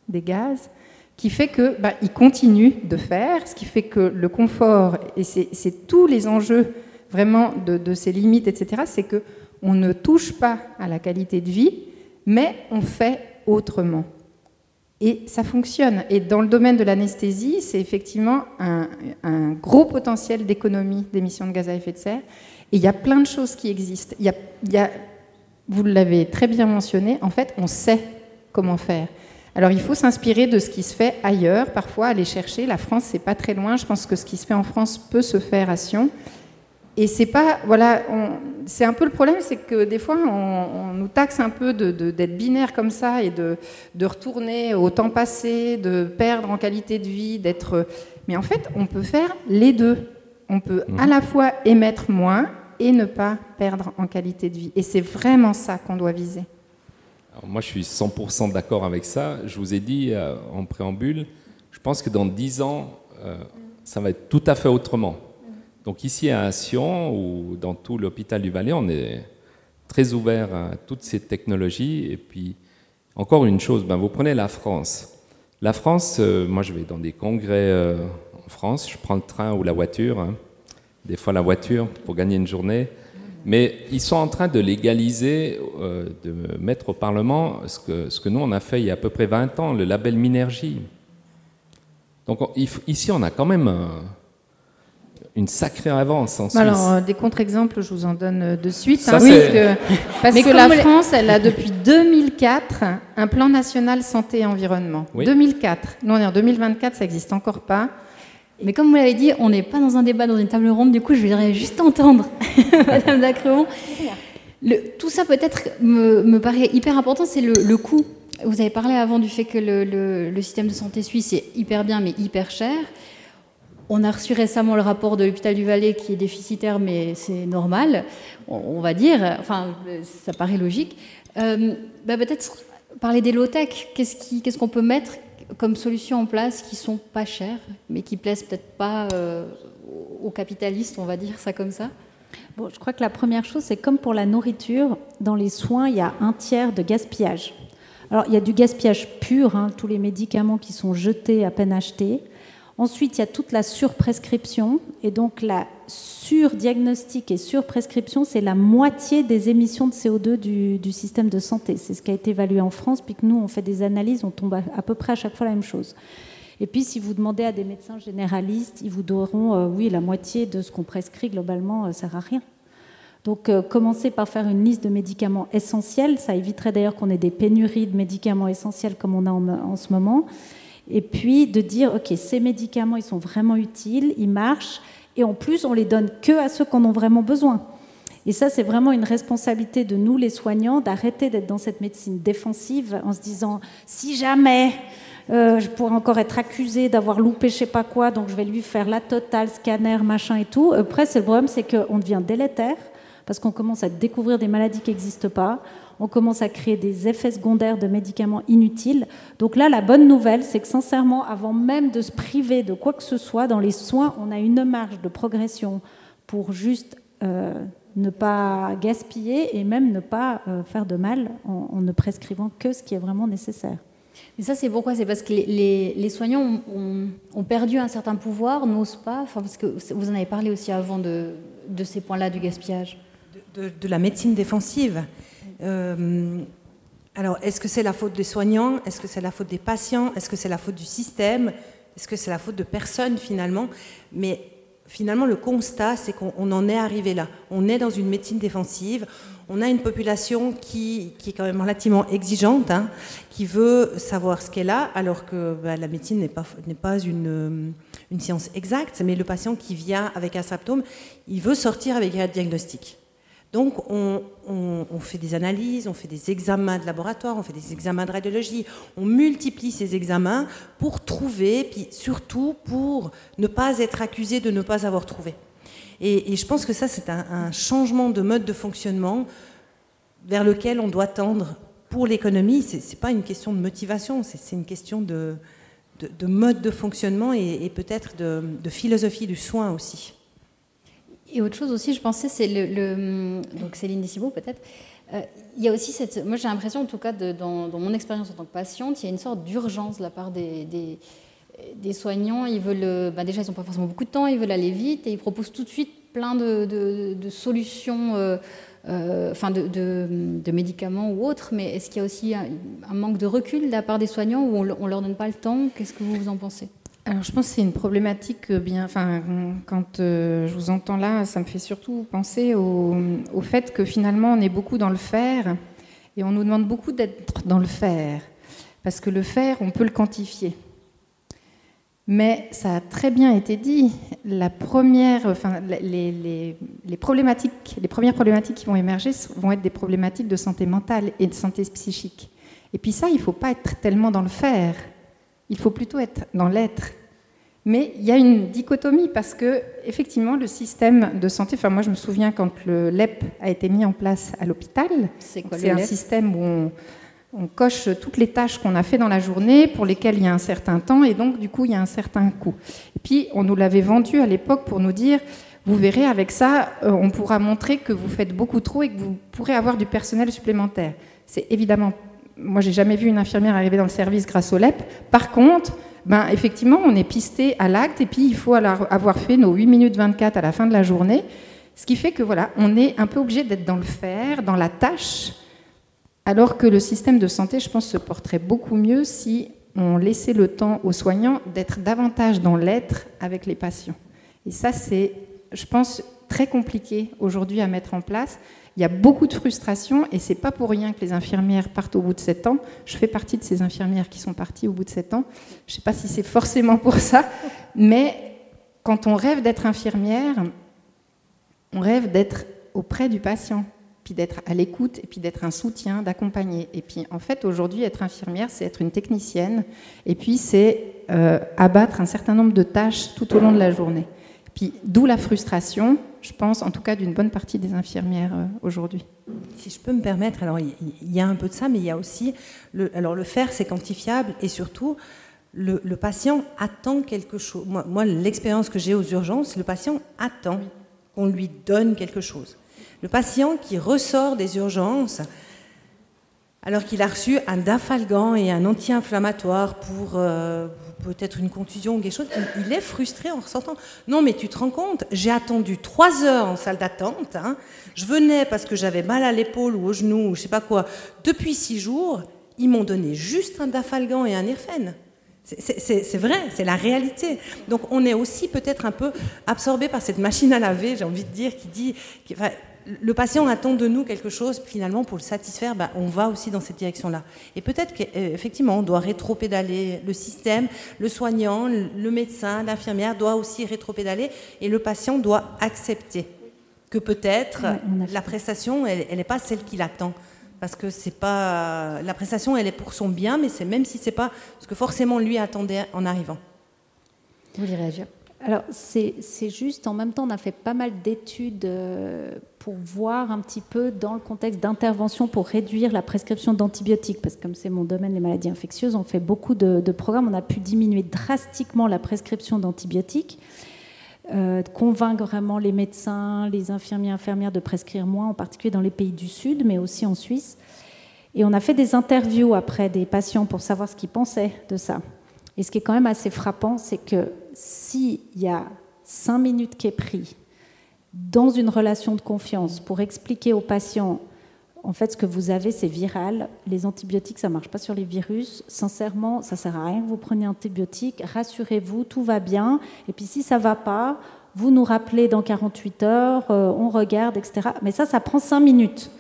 Speaker 3: des gaz qui fait que bah, continuent de faire, ce qui fait que le confort et c'est tous les enjeux vraiment de, ces limites, etc. C'est que on ne touche pas à la qualité de vie, mais on fait autrement. Et ça fonctionne. Et dans le domaine de l'anesthésie, c'est effectivement un, gros potentiel d'économie d'émissions de gaz à effet de serre. Et il y a plein de choses qui existent. Il y a, vous l'avez très bien mentionné, en fait, on sait comment faire. Alors il faut s'inspirer de ce qui se fait ailleurs, parfois aller chercher. La France, c'est pas très loin. Je pense que ce qui se fait en France peut se faire à Sion. Et c'est pas, voilà, c'est un peu le problème, c'est que des fois on, nous taxe un peu d'être binaire comme ça et de, de, retourner au temps passé, de perdre en qualité de vie, d'être. Mais en fait, on peut faire les deux. On peut à mhm. la fois émettre moins et ne pas perdre en qualité de vie. Et c'est vraiment ça qu'on doit viser
Speaker 4: moi, je suis 100% d'accord avec ça. Je vous ai dit euh, en préambule, je pense que dans 10 ans, euh, ça va être tout à fait autrement. Donc ici à Sion ou dans tout l'hôpital du Valais, on est très ouvert à toutes ces technologies. Et puis, encore une chose, ben, vous prenez la France. La France, euh, moi je vais dans des congrès France, je prends le train ou la voiture, hein. des fois la voiture pour gagner une journée. Mais ils sont en train de légaliser, euh, de mettre au Parlement ce que, ce que nous, on a fait il y a à peu près 20 ans, le label Minergie. Donc ici, on a quand même une sacrée avance en Suisse.
Speaker 3: Alors, euh, des contre-exemples, je vous en donne euh, de suite. Hein, parce que, la France, elle a depuis 2004 un plan national santé et environnement. 2004. Nous, on est en 2024, ça n'existe encore pas.
Speaker 1: Mais comme vous l'avez dit, on n'est pas dans un débat, dans une table ronde, du coup, je voudrais juste entendre Madame Dacreon. tout ça, peut-être, me, paraît hyper important, c'est le, coût. Vous avez parlé avant du fait que le, système de santé suisse est hyper bien, mais hyper cher. On a reçu récemment le rapport de l'hôpital du Valais qui est déficitaire, mais c'est normal, on, va dire. Enfin, ça paraît logique. Euh, bah, peut-être parler des low-tech. Qu'est-ce qu'on peut mettre comme solutions en place qui sont pas chères, mais qui plaisent peut-être pas euh, aux capitalistes, on va dire ça comme ça
Speaker 5: Bon, je crois que la première chose, c'est comme pour la nourriture, dans les soins, il y a un tiers de gaspillage. Alors, il y a du gaspillage pur, hein, tous les médicaments qui sont jetés, à peine achetés. Ensuite, il y a toute la surprescription. Et donc, la surdiagnostic et surprescription, c'est la moitié des émissions de CO2 du, système de santé. C'est ce qui a été évalué en France. Puis que nous, on fait des analyses, on tombe à, peu près à chaque fois la même chose. Et puis, si vous demandez à des médecins généralistes, ils vous diront euh, oui, la moitié de ce qu'on prescrit globalement ne euh, sert à rien. Donc, euh, commencer par faire une liste de médicaments essentiels. Ça éviterait d'ailleurs qu'on ait des pénuries de médicaments essentiels comme on a en ce moment et puis de dire, OK, ces médicaments, ils sont vraiment utiles, ils marchent, et en plus, on les donne que à ceux qui en ont vraiment besoin. Et ça, c'est vraiment une responsabilité de nous, les soignants, d'arrêter d'être dans cette médecine défensive en se disant, si jamais euh, je pourrais encore être accusé d'avoir loupé je sais pas quoi, donc je vais lui faire la totale, scanner, machin et tout. Après, c'est le problème, c'est qu'on devient délétère parce qu'on commence à découvrir des maladies qui n'existent pas on commence à créer des effets secondaires de médicaments inutiles. Donc là, la bonne nouvelle, c'est que sincèrement, avant même de se priver de quoi que ce soit, dans les soins, on a une marge de progression pour juste euh, ne pas gaspiller et même ne pas euh, faire de mal en, ne prescrivant que ce qui est vraiment nécessaire.
Speaker 1: Et ça, c'est pourquoi? C'est parce que les, soignants ont, perdu un certain pouvoir, n'osent pas, enfin, parce que vous en avez parlé aussi avant de, ces points-là du gaspillage.
Speaker 2: de, la médecine défensive. Euh, alors, est-ce que c'est la faute des soignants? Est-ce que c'est la faute des patients? Est-ce que c'est la faute du système? Est-ce que c'est la faute de personne finalement? Mais finalement, le constat, c'est qu'on en est arrivé là. On est dans une médecine défensive. On a une population qui, est quand même relativement exigeante, hein, qui veut savoir ce qu'elle a, alors que bah, la médecine n'est pas, pas une, une, science exacte, mais le patient qui vient avec un symptôme, il veut sortir avec un diagnostic. Donc on, fait des analyses, on fait des examens de laboratoire, on fait des examens de radiologie, on multiplie ces examens pour trouver, puis surtout pour ne pas être accusé de ne pas avoir trouvé. Et, je pense que ça, c'est un, changement de mode de fonctionnement vers lequel on doit tendre pour l'économie. Ce n'est pas une question de motivation, c'est une question de, mode de fonctionnement et, peut-être de, de philosophie du soin aussi.
Speaker 1: Et autre chose aussi, je pensais, c'est le, donc Céline Dissimo peut-être. Euh, il y a aussi cette, moi j'ai l'impression, en tout cas, dans, mon expérience en tant que patiente, il y a une sorte d'urgence de la part des, des, soignants. Ils veulent, bah, déjà, ils n'ont pas forcément beaucoup de temps, ils veulent aller vite et ils proposent tout de suite plein de, de solutions. Euh, euh, enfin de, médicaments ou autres, mais est-ce qu'il y a aussi un, manque de recul de la part des soignants ou on ne leur donne pas le temps? Qu'est-ce que vous en pensez?
Speaker 3: Alors, je pense que c'est une problématique bien. Enfin, quand euh, je vous entends là, ça me fait surtout penser au, fait que finalement, on est beaucoup dans le faire et on nous demande beaucoup d'être dans le faire. Parce que le faire, on peut le quantifier. Mais ça a très bien été dit. La première, enfin, les, problématiques, les premières problématiques qui vont émerger vont être des problématiques de santé mentale et de santé psychique. Et puis ça, il ne faut pas être tellement dans le faire. Il faut plutôt être dans l'être. Mais il y a une dichotomie parce que, effectivement, le système de santé, enfin, moi je me souviens quand le LEP a été mis en place à l'hôpital, c'est un système où on, coche toutes les tâches qu'on a fait dans la journée pour lesquelles il y a un certain temps et donc du coup il y a un certain coût. Et puis on nous l'avait vendu à l'époque pour nous dire vous verrez, avec ça, euh, on pourra montrer que vous faites beaucoup trop et que vous pourrez avoir du personnel supplémentaire. C'est évidemment moi, j'ai jamais vu une infirmière arriver dans le service grâce au LEP. Par contre, ben, effectivement, on est pisté à l'acte et puis il faut avoir fait nos 8 minutes 24 à la fin de la journée. Ce qui fait que voilà, on est un peu obligé d'être dans le faire, dans la tâche, alors que le système de santé, je pense, se porterait beaucoup mieux si on laissait le temps aux soignants d'être davantage dans l'être avec les patients. Et ça, c'est, je pense, très compliqué aujourd'hui à mettre en place. Il y a beaucoup de frustration et c'est pas pour rien que les infirmières partent au bout de 7 ans. Je fais partie de ces infirmières qui sont parties au bout de 7 ans. Je ne sais pas si c'est forcément pour ça, mais quand on rêve d'être infirmière, on rêve d'être auprès du patient, puis d'être à l'écoute, et puis d'être un soutien, d'accompagner. Et puis en fait, aujourd'hui, être infirmière, c'est être une technicienne, et puis c'est euh, abattre un certain nombre de tâches tout au long de la journée. Puis d'où la frustration, je pense, en tout cas d'une bonne partie des infirmières euh, aujourd'hui.
Speaker 2: Si je peux me permettre, alors il y a un peu de ça, mais il y a aussi, le, alors le faire c'est quantifiable et surtout le, patient attend quelque chose. Moi, moi l'expérience que j'ai aux urgences, le patient attend qu'on lui donne quelque chose. Le patient qui ressort des urgences alors qu'il a reçu un dafalgan et un anti-inflammatoire pour euh, peut-être une contusion ou quelque chose, il, est frustré en ressentant Non, mais tu te rends compte, j'ai attendu trois heures en salle d'attente, hein. je venais parce que j'avais mal à l'épaule ou au genou ou je sais pas quoi, depuis six jours, ils m'ont donné juste un dafalgan et un irfen. C'est vrai, c'est la réalité. Donc on est aussi peut-être un peu absorbé par cette machine à laver, j'ai envie de dire, qui dit le patient attend de nous quelque chose, finalement, pour le satisfaire, ben, on va aussi dans cette direction-là. Et peut-être qu'effectivement, on doit rétro-pédaler le système, le soignant, le médecin, l'infirmière doit aussi rétro-pédaler, et le patient doit accepter que peut-être la prestation, elle n'est pas celle qu'il attend. Parce que c'est pas la prestation, elle est pour son bien, mais c'est même si c'est pas ce que forcément lui attendait en arrivant.
Speaker 1: Vous voulez réagir?
Speaker 5: Alors, c'est juste, en même temps, on a fait pas mal d'études euh, pour voir un petit peu dans le contexte d'intervention pour réduire la prescription d'antibiotiques, parce que comme c'est mon domaine, les maladies infectieuses, on fait beaucoup de, programmes, on a pu diminuer drastiquement la prescription d'antibiotiques, euh, convaincre vraiment les médecins, les infirmiers, infirmières de prescrire moins, en particulier dans les pays du Sud, mais aussi en Suisse. Et on a fait des interviews après des patients pour savoir ce qu'ils pensaient de ça. Et ce qui est quand même assez frappant, c'est que s'il y a cinq minutes qui est pris dans une relation de confiance pour expliquer au patient en fait, ce que vous avez, c'est viral. Les antibiotiques, ça ne marche pas sur les virus. Sincèrement, ça ne sert à rien vous preniez antibiotiques. Rassurez-vous, tout va bien. Et puis, si ça ne va pas, vous nous rappelez dans 48 heures, on regarde, etc. Mais ça, ça prend 5 minutes.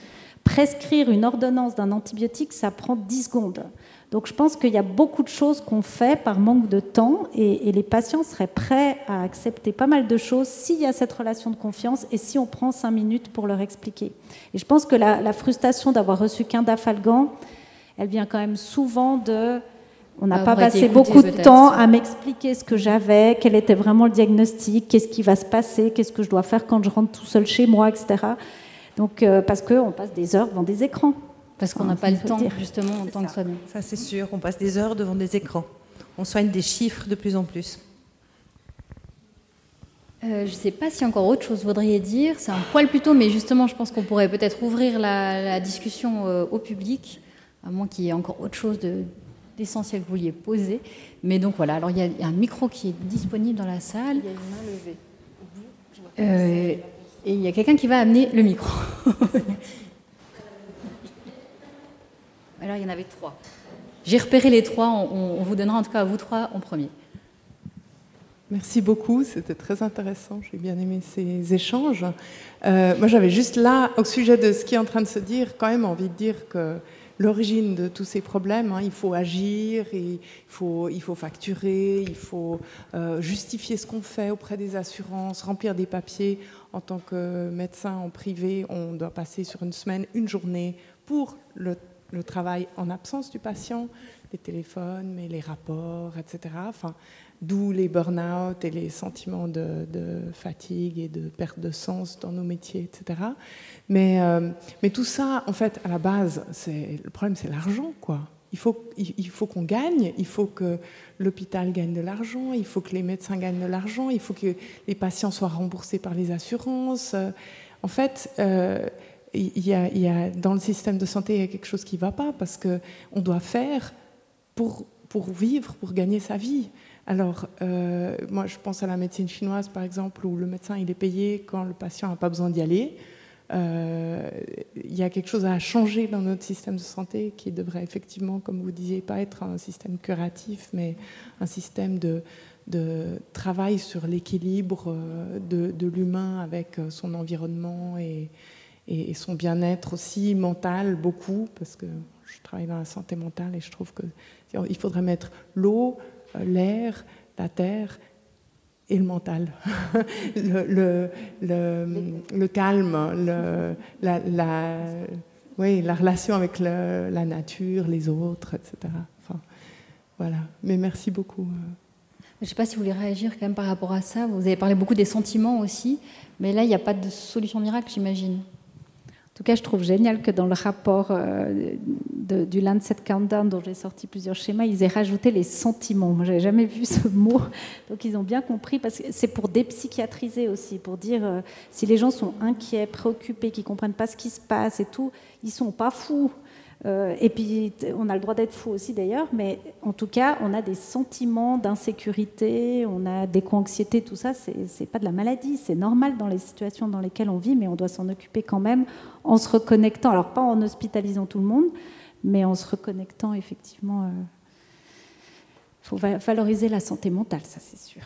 Speaker 5: Prescrire une ordonnance d'un antibiotique, ça prend 10 secondes. Donc je pense qu'il y a beaucoup de choses qu'on fait par manque de temps et, les patients seraient prêts à accepter pas mal de choses s'il y a cette relation de confiance et si on prend cinq minutes pour leur expliquer. Et je pense que la, frustration d'avoir reçu qu'un dafalgan, elle vient quand même souvent de... On n'a pas passé beaucoup de temps à m'expliquer ce que j'avais, quel était vraiment le diagnostic, qu'est-ce qui va se passer, qu'est-ce que je dois faire quand je rentre tout seul chez moi, etc. Donc, euh, parce qu'on passe des heures devant des écrans.
Speaker 1: Parce qu'on n'a pas le temps, justement, en tant que soignant.
Speaker 2: Ça, c'est sûr. On passe des heures devant des écrans. On soigne des chiffres de plus en plus.
Speaker 1: Euh, je ne sais pas si encore autre chose voudriez dire. C'est un poil plus tôt, mais justement, je pense qu'on pourrait peut-être ouvrir la, discussion euh, au public, à moins qu'il y ait encore autre chose d'essentiel que vous vouliez poser. Mais donc voilà, alors il y, a un micro qui est disponible dans la salle. Il y a une main levée. Euh, et il y a quelqu'un qui va amener le micro. Alors, il y en avait trois. J'ai repéré les trois. On, vous donnera en tout cas à vous trois en premier.
Speaker 6: Merci beaucoup, c'était très intéressant. J'ai bien aimé ces échanges. Euh, moi, j'avais juste là, au sujet de ce qui est en train de se dire, quand même envie de dire que l'origine de tous ces problèmes, hein, il faut agir, il, faut, il faut facturer, il faut euh, justifier ce qu'on fait auprès des assurances, remplir des papiers. En tant que médecin en privé, on doit passer sur une semaine, une journée pour le le travail en absence du patient, les téléphones, mais les rapports, etc. Enfin, D'où les burn-out et les sentiments de, fatigue et de perte de sens dans nos métiers, etc. Mais, euh, mais tout ça, en fait, à la base, le problème, c'est l'argent, quoi. Il faut, il, faut qu'on gagne, il faut que l'hôpital gagne de l'argent, il faut que les médecins gagnent de l'argent, il faut que les patients soient remboursés par les assurances. En fait, euh, il y, a, dans le système de santé, il y a quelque chose qui ne va pas parce qu'on doit faire pour, pour vivre, pour gagner sa vie. Alors, euh, moi, je pense à la médecine chinoise, par exemple, où le médecin, il est payé quand le patient n'a pas besoin d'y aller. Euh, il y a quelque chose à changer dans notre système de santé qui devrait effectivement, comme vous disiez, pas être un système curatif, mais un système de, de travail sur l'équilibre euh, de, de l'humain avec son environnement et, et, son bien-être aussi mental beaucoup, parce que je travaille dans la santé mentale et je trouve qu'il faudrait mettre l'eau, euh, l'air, la terre et le mental, le, calme, la, la relation avec la nature, les autres, etc. Enfin, voilà. Mais merci beaucoup. Euh.
Speaker 1: Je ne sais pas si vous voulez réagir quand même par rapport à ça. Vous avez parlé beaucoup des sentiments aussi, mais là, il n'y a pas de solution miracle, j'imagine. En tout cas, je trouve génial que dans le rapport euh, du Lancet Countdown, dont j'ai sorti plusieurs schémas, ils aient rajouté les sentiments. Moi, j'avais jamais vu ce mot. Donc, ils ont bien compris, parce que c'est pour dépsychiatriser aussi, pour dire euh, si les gens sont inquiets, préoccupés, qui comprennent pas ce qui se passe et tout, ils sont pas fous. Euh, et puis, on a le droit d'être fou aussi d'ailleurs, mais en tout cas, on a des sentiments d'insécurité, on a des co-anxiétés, tout ça, c'est pas de la maladie, c'est normal dans les situations dans lesquelles on vit, mais on doit s'en occuper quand même en se reconnectant, alors pas en hospitalisant tout le monde, mais en se reconnectant effectivement. Euh, il faut valoriser la santé mentale, ça c'est sûr.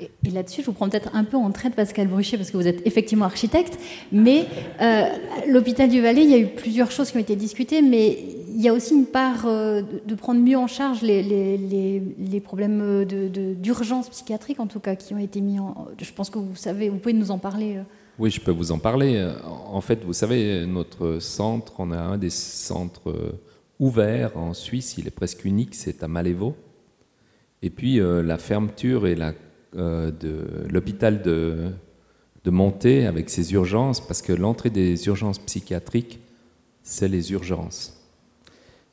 Speaker 1: Et, là-dessus, je vous prends peut-être un peu en traite, Pascal Bruchet, parce que vous êtes effectivement architecte, mais euh, l'hôpital du Valais, il y a eu plusieurs choses qui ont été discutées, mais il y a aussi une part euh, de prendre mieux en charge les, les, problèmes d'urgence psychiatrique, en tout cas, qui ont été mis en... Je pense que vous savez, vous pouvez nous en parler. Euh.
Speaker 4: Oui, je peux vous en parler. En fait, vous savez, notre centre, on a un des centres ouverts en Suisse, il est presque unique, c'est à Malévo. Et puis euh, la fermeture et euh, de l'hôpital de, de Montée avec ses urgences, parce que l'entrée des urgences psychiatriques, c'est les urgences,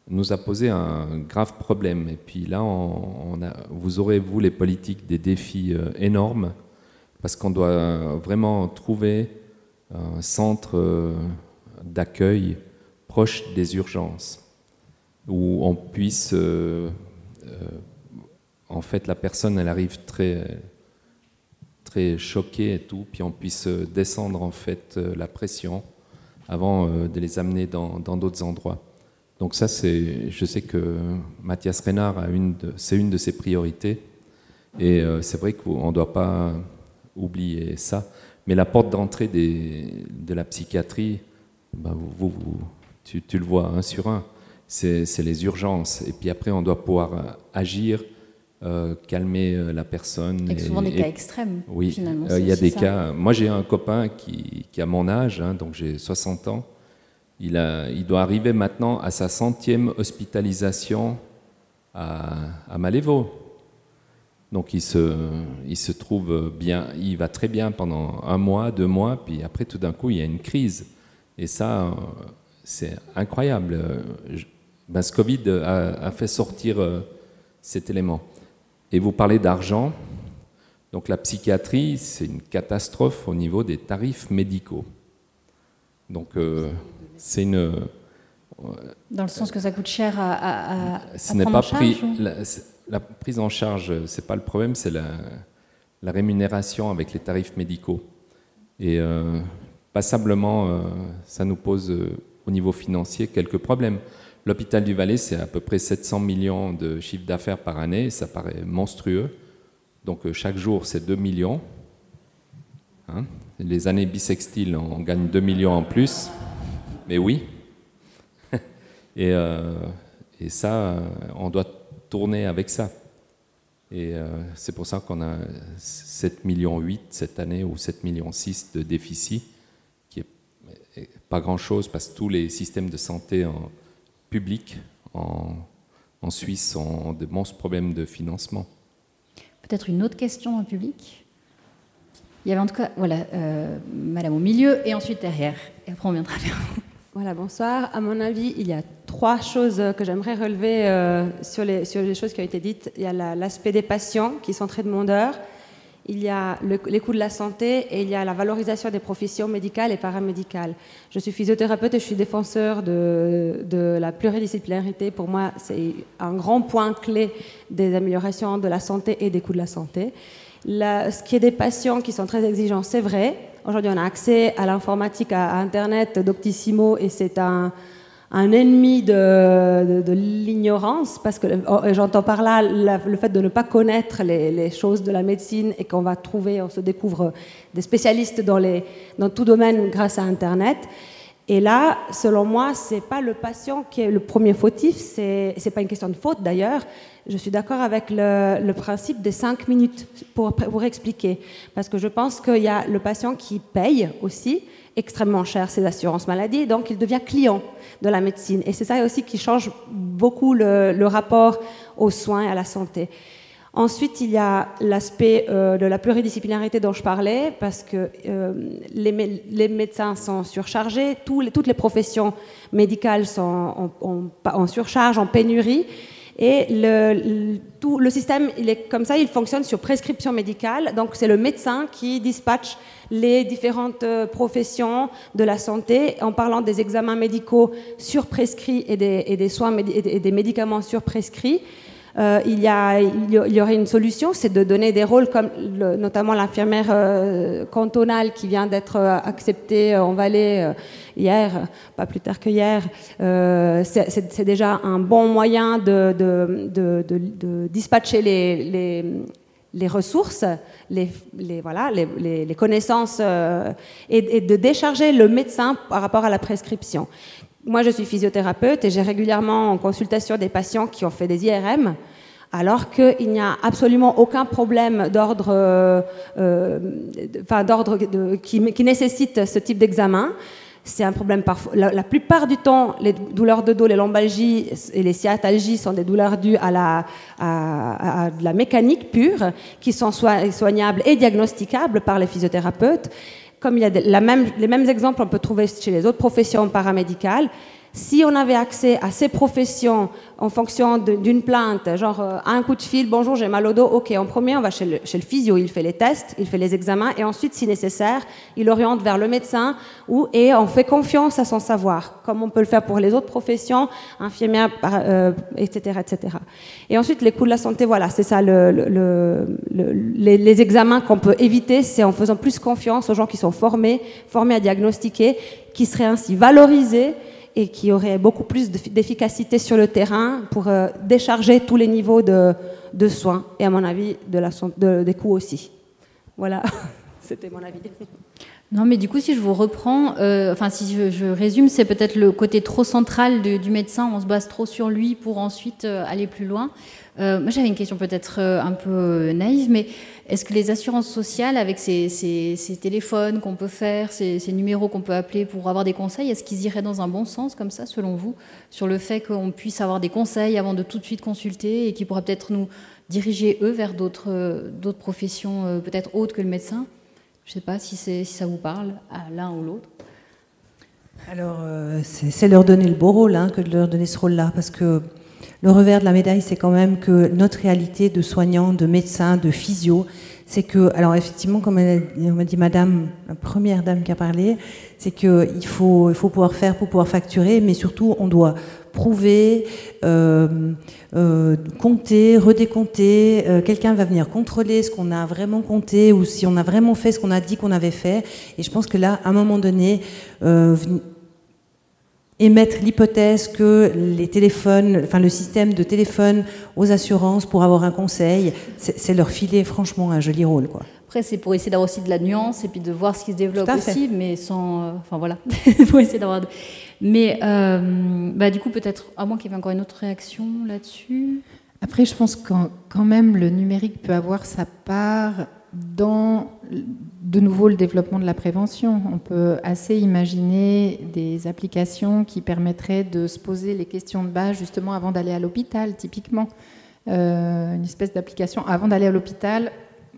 Speaker 4: nous a posé un grave problème. Et puis là, on, a, vous aurez, vous, les politiques, des défis euh, énormes, parce qu'on doit vraiment trouver un centre d'accueil proche des urgences, où on puisse en fait, la personne, elle arrive très, très choquée et tout, puis on puisse descendre en fait euh, la pression avant euh, de les amener dans d'autres endroits. Donc ça, c'est, je sais que Mathias une, c'est une de ses priorités, et euh, c'est vrai qu'on ne doit pas oublier ça. Mais la porte d'entrée de la psychiatrie, ben, vous, tu, le vois un sur un, c'est les urgences. Et puis après, on doit pouvoir agir, euh, calmer euh, la personne.
Speaker 1: Avec souvent des cas extrêmes.
Speaker 4: Oui, il y a des cas. Moi, j'ai un copain qui, a mon âge, hein, donc j'ai 60 ans. Il, a, il doit arriver maintenant à sa centième hospitalisation à, à Malévo. Donc il se, il se trouve bien, il va très bien pendant un mois, deux mois, puis après tout d'un coup il y a une crise. Et ça, c'est incroyable. Ben, ce Covid a, fait sortir euh, cet élément. Et vous parlez d'argent. Donc la psychiatrie, c'est une catastrophe au niveau des tarifs médicaux. Donc euh, c'est une... Euh,
Speaker 1: Dans le sens que ça coûte cher à, à,
Speaker 4: ce n'est pas pris, la prise en charge, ce n'est pas le problème, c'est la, rémunération avec les tarifs médicaux. Et euh, passablement, ça nous pose au niveau financier quelques problèmes. L'hôpital du Valais, c'est à peu près 700 millions de chiffre d'affaires par année, ça paraît monstrueux. Donc chaque jour, c'est 2 millions. Hein? les années bissextiles, on gagne 2 millions en plus. Mais oui. et, et ça, on doit tourner avec ça. Et euh, c'est pour ça qu'on a 7,8 millions cette année ou 7,6 millions de déficit, qui est pas grand-chose parce que tous les systèmes de santé en public en, en Suisse ont de monstres problèmes de financement.
Speaker 1: Peut-être une autre question en public? Il y avait en tout cas, voilà, euh, madame au milieu et ensuite derrière. Et après on viendra vers
Speaker 7: voilà, bonsoir. À mon avis, il y a trois choses que j'aimerais relever euh, sur, les, sur, les, choses qui ont été dites. Il y a l'aspect des patients qui sont très demandeurs, il y a les coûts de la santé et il y a la valorisation des professions médicales et paramédicales. Je suis physiothérapeute et je suis défenseur de, la pluridisciplinarité. Pour moi, c'est un grand point clé des améliorations de la santé et des coûts de la santé. ce qui est des patients qui sont très exigeants, c'est vrai. Aujourd'hui, on a accès à l'informatique, à, Internet, Doctissimo, et c'est un, ennemi de, l'ignorance, parce que oh, j'entends par là le fait de ne pas connaître les, choses de la médecine et qu'on va trouver, on se découvre des spécialistes dans, les, dans tout domaine grâce à Internet. Et là, selon moi, c'est pas le patient qui est le premier fautif, c'est n'est pas une question de faute d'ailleurs, je suis d'accord avec le, principe des cinq minutes pour, pour expliquer. Parce que je pense qu'il y a le patient qui paye aussi extrêmement cher ses assurances maladie, donc il devient client de la médecine. Et c'est ça aussi qui change beaucoup le, rapport aux soins et à la santé. Ensuite, il y a l'aspect euh, de la pluridisciplinarité dont je parlais, parce que euh, les, médecins sont surchargés, toutes les professions médicales sont en surcharge, en pénurie. Et le, tout le système, il est comme ça, il fonctionne sur prescription médicale. Donc c'est le médecin qui dispatche les différentes euh, professions de la santé en parlant des examens médicaux surprescrits et des, et des soins et des médicaments surprescrits. Euh, il, y a, il, y aurait une solution, c'est de donner des rôles comme notamment l'infirmière euh, cantonale qui vient d'être euh, acceptée en Valais hier, pas plus tard que hier. c'est déjà un bon moyen de, dispatcher les, ressources, les, voilà, les, connaissances et de décharger le médecin par rapport à la prescription. Moi, je suis physiothérapeute et j'ai régulièrement en consultation des patients qui ont fait des IRM, alors qu'il n'y a absolument aucun problème d'ordre, euh, euh, d'ordre qui, nécessite ce type d'examen. C'est un problème parfois. La, plupart du temps, les douleurs de dos, les lombalgies et les sciatalgies sont des douleurs dues à la, la mécanique pure, qui sont soignables et diagnosticables par les physiothérapeutes comme il y a la les mêmes exemples, on peut trouver chez les autres professions paramédicales. Si on avait accès à ces professions en fonction d'une plainte, genre euh, un coup de fil, bonjour, j'ai mal au dos, ok, en premier, on va chez le, chez le, physio, il fait les tests, il fait les examens, et ensuite, si nécessaire, il oriente vers le médecin, ou, et on fait confiance à son savoir, comme on peut le faire pour les autres professions, infirmières, euh, etc., etc. Et ensuite, les coûts de la santé, voilà, c'est ça, le, le, les, les examens qu'on peut éviter, c'est en faisant plus confiance aux gens qui sont formés, formés à diagnostiquer, qui seraient ainsi valorisés, et qui aurait beaucoup plus d'efficacité sur le terrain pour euh, décharger tous les niveaux de, soins et à mon avis de des coûts aussi. Voilà. C'était mon avis.
Speaker 1: Non, mais du coup, si je vous reprends, euh, enfin, si je, résume, c'est peut-être le côté trop central du médecin. On se base trop sur lui pour ensuite euh, aller plus loin. Euh, moi, j'avais une question peut-être un peu naïve, mais est-ce que les assurances sociales, avec ces, téléphones qu'on peut faire, ces, numéros qu'on peut appeler pour avoir des conseils, est-ce qu'ils iraient dans un bon sens, comme ça, selon vous, sur le fait qu'on puisse avoir des conseils avant de tout de suite consulter et qui pourra peut-être nous diriger, eux, vers d'autres professions peut-être autres que le médecin? Je ne sais pas si, si ça vous parle à l'un ou l'autre.
Speaker 2: Alors, euh, c'est leur donner le beau rôle hein, que de leur donner ce rôle-là, parce que le revers de la médaille, c'est quand même que notre réalité de soignants, de médecins, de physio, c'est que, alors effectivement, comme m'a dit Madame, la première dame qui a parlé, c'est qu'il faut, il faut pouvoir faire pour pouvoir facturer, mais surtout, on doit prouver, euh, euh, compter, redécompter. Euh, quelqu'un va venir contrôler ce qu'on a vraiment compté ou si on a vraiment fait ce qu'on a dit qu'on avait fait. Et je pense que là, à un moment donné, émettre l'hypothèse que les téléphones, enfin le système de téléphone aux assurances pour avoir un conseil, c'est leur filer franchement un joli rôle, quoi.
Speaker 1: Après, c'est pour essayer d'avoir aussi de la nuance et puis de voir ce qui se développe aussi, mais sans. enfin voilà, pour essayer d'avoir. Mais euh, bah, du coup, peut-être, à moins qu'il y ait encore une autre réaction là-dessus.
Speaker 3: Après, je pense quand, quand même le numérique peut avoir sa part dans de nouveau le développement de la prévention. On peut assez imaginer des applications qui permettraient de se poser les questions de base justement avant d'aller à l'hôpital, typiquement. Euh, une espèce d'application avant d'aller à l'hôpital,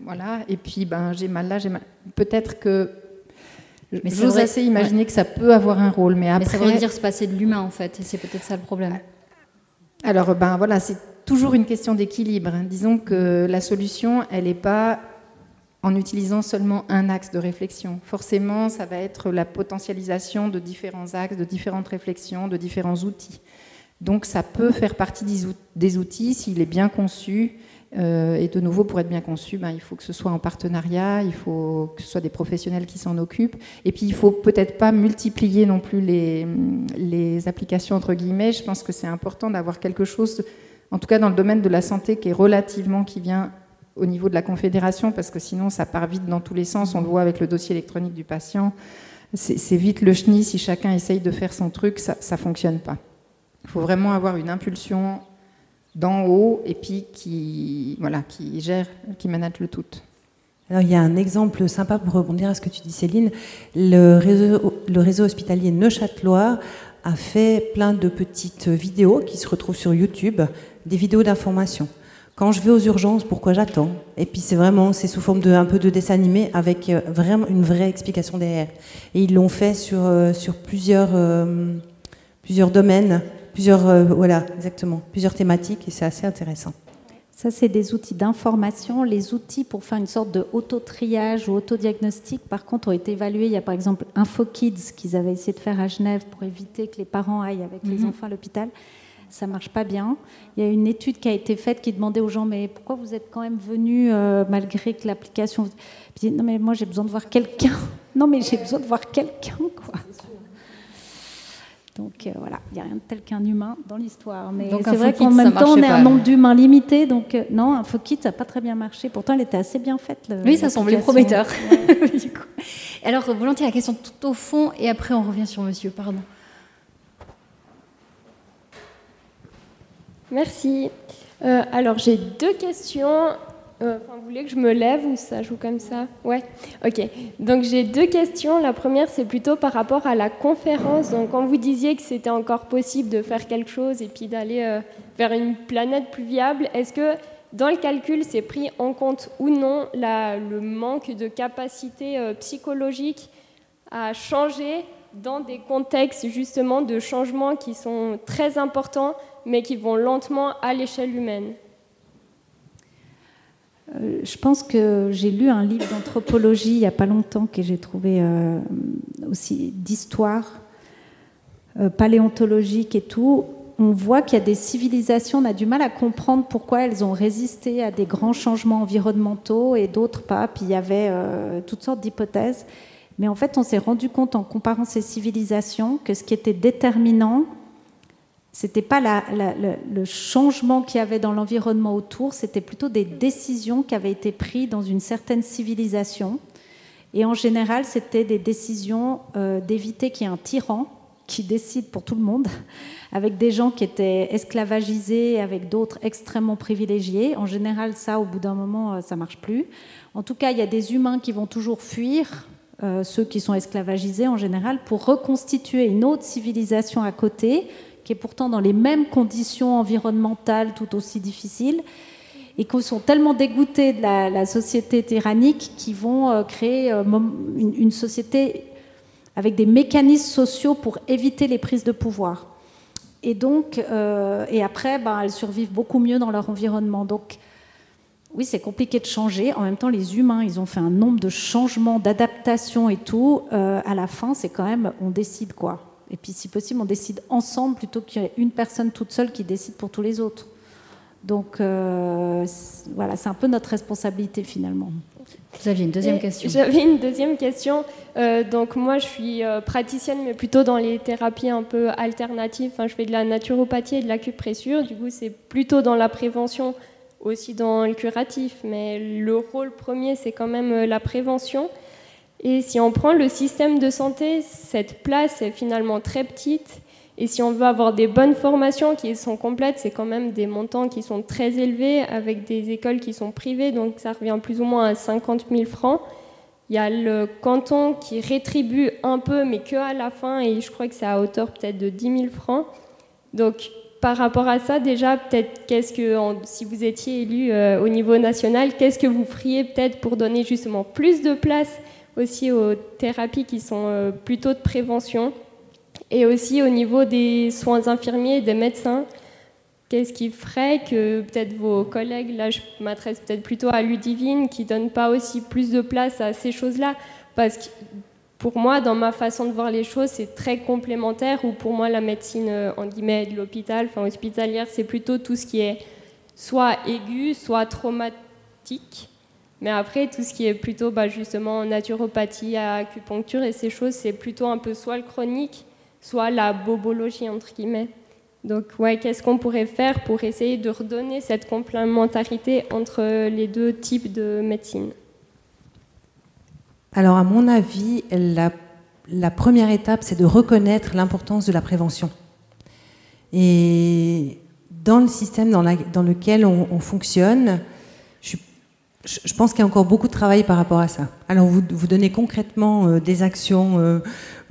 Speaker 3: voilà, et puis ben, j'ai mal là, j'ai mal. Peut-être que mais j'ose assez imaginer que ça peut avoir un rôle, mais après.
Speaker 1: Mais ça veut dire se passer de l'humain en fait, et c'est peut-être ça le problème.
Speaker 3: Alors ben voilà, c'est toujours une question d'équilibre. Disons que la solution, elle n'est pas en utilisant seulement un axe de réflexion. Forcément, ça va être la potentialisation de différents axes, de différentes réflexions, de différents outils. Donc ça peut faire partie des outils s'il est bien conçu. Euh, et de nouveau, pour être bien conçu, ben, il faut que ce soit en partenariat, il faut que ce soit des professionnels qui s'en occupent. Et puis, il faut peut-être pas multiplier non plus les, les applications, entre guillemets. Je pense que c'est important d'avoir quelque chose, en tout cas dans le domaine de la santé, qui est relativement, qui vient au niveau de la confédération, parce que sinon ça part vite dans tous les sens. On le voit avec le dossier électronique du patient. C'est vite le chenille, si chacun essaye de faire son truc, ça ne fonctionne pas. Il faut vraiment avoir une impulsion d'en haut et puis qui, voilà, qui gère, qui manage le tout.
Speaker 2: Alors, il y a un exemple sympa pour rebondir à ce que tu dis, Céline. Le réseau, le réseau hospitalier Neuchâtelois a fait plein de petites vidéos qui se retrouvent sur YouTube, des vidéos d'information quand je vais aux urgences, pourquoi j'attends? Et puis c'est vraiment, c'est sous forme de un peu de dessin animé avec euh, vraiment une vraie explication derrière. Et ils l'ont fait sur euh, sur plusieurs euh, plusieurs domaines, plusieurs voilà exactement plusieurs thématiques et c'est assez intéressant.
Speaker 5: Ça, c'est des outils d'information. Les outils pour faire une sorte de auto-triage ou auto-diagnostic, par contre, ont été évalués. Il y a par exemple InfoKids qu'ils avaient essayé de faire à Genève pour éviter que les parents aillent avec les mhm. enfants à l'hôpital ça marche pas bien. Il y a une étude qui a été faite qui demandait aux gens mais pourquoi vous êtes quand même venus euh, malgré que l'application non mais moi j'ai besoin de voir quelqu'un. Non mais j'ai besoin de voir quelqu'un quoi. Donc euh, voilà, il n'y a rien de tel qu'un humain dans l'histoire. Mais c'est vrai qu'en même temps, on est un nombre d'humains limité. Donc euh, non, un kit ça n'a pas très bien marché. Pourtant, elle était assez bien faite.
Speaker 1: oui, ça semblait prometteur. Alors, volontiers, la question tout au fond, et après on revient sur monsieur, pardon.
Speaker 8: Merci. Euh, alors j'ai deux questions. Euh, vous voulez que je me lève ou ça joue comme ça? Ouais, ok. Donc j'ai deux questions. La première, c'est plutôt par rapport à la conférence. Donc quand vous disiez que c'était encore possible de faire quelque chose et puis d'aller euh, vers une planète plus viable, est-ce que dans le calcul, c'est pris en compte ou non le manque de capacité psychologique à changer dans des contextes justement de changements qui sont très importants mais qui vont lentement à l'échelle humaine.
Speaker 5: Euh, je pense que j'ai lu un livre d'anthropologie il n'y a pas longtemps que j'ai trouvé euh, aussi d'histoire euh, paléontologique et tout. On voit qu'il y a des civilisations, on a du mal à comprendre pourquoi elles ont résisté à des grands changements environnementaux et d'autres pas. Puis il y avait toutes sortes d'hypothèses. Mais en fait, on s'est rendu compte en comparant ces civilisations que ce qui était déterminant, c'était pas le changement qu'il y avait dans l'environnement autour, c'était plutôt des décisions qui avaient été prises dans une certaine civilisation. Et en général, c'était des décisions euh, d'éviter qu'il y ait un tyran qui décide pour tout le monde, avec des gens qui étaient esclavagisés, avec d'autres extrêmement privilégiés. En général, ça, au bout d'un moment, euh, ça marche plus. En tout cas, il y a des humains qui vont toujours fuir, euh, ceux qui sont esclavagisés en général, pour reconstituer une autre civilisation à côté, qui est pourtant dans les mêmes conditions environnementales tout aussi difficiles, et qui sont tellement dégoûtés de la, société tyrannique qu'ils vont euh, créer euh, une, société avec des mécanismes sociaux pour éviter les prises de pouvoir. Et donc, et après, ben, elles survivent beaucoup mieux dans leur environnement. Donc, oui, c'est compliqué de changer. En même temps, les humains, ils ont fait un nombre de changements, d'adaptations et tout. Euh, à la fin, c'est quand même, on décide quoi. Et puis, si possible, on décide ensemble plutôt qu'il y ait une personne toute seule qui décide pour tous les autres. Donc, euh, voilà, c'est un peu notre responsabilité finalement.
Speaker 1: Vous aviez une deuxième question.
Speaker 8: J'avais une deuxième question. Euh, donc moi, je suis praticienne, mais plutôt dans les thérapies un peu alternatives. Enfin, je fais de la naturopathie et de l'acupressure. Du coup, c'est plutôt dans la prévention aussi dans le curatif, mais le rôle premier, c'est quand même euh, la prévention. Et si on prend le système de santé, cette place est finalement très petite. Et si on veut avoir des bonnes formations qui sont complètes, c'est quand même des montants qui sont très élevés avec des écoles qui sont privées, donc ça revient plus ou moins à 50 000 francs. Il y a le canton qui rétribue un peu, mais que à la fin, et je crois que c'est à hauteur peut-être de 10 000 francs. Donc par rapport à ça, déjà, peut-être, qu'est-ce que, si vous étiez élu euh, au niveau national, qu'est-ce que vous feriez peut-être pour donner justement plus de place aussi aux thérapies qui sont euh, plutôt de prévention et aussi au niveau des soins infirmiers et des médecins Qu'est-ce qui ferait que peut-être vos collègues, là je m'adresse peut-être plutôt à Ludivine, qui ne donnent pas aussi plus de place à ces choses-là? Parce que pour moi, dans ma façon de voir les choses, c'est très complémentaire. Ou pour moi, la médecine euh, en guillemets de l'hôpital, enfin hospitalière, c'est plutôt tout ce qui est soit aigu, soit traumatique. Mais après, tout ce qui est plutôt bah, justement naturopathie, acupuncture et ces choses, c'est plutôt un peu soit le chronique, soit la bobologie entre guillemets. Donc ouais, qu'est-ce qu'on pourrait faire pour essayer de redonner cette complémentarité entre les deux types de médecine?
Speaker 2: Alors, à mon avis, la, première étape, c'est de reconnaître l'importance de la prévention. Et dans le système dans, lequel on, fonctionne, pense qu'il y a encore beaucoup de travail par rapport à ça. Alors, vous, vous donnez concrètement euh, des actions euh,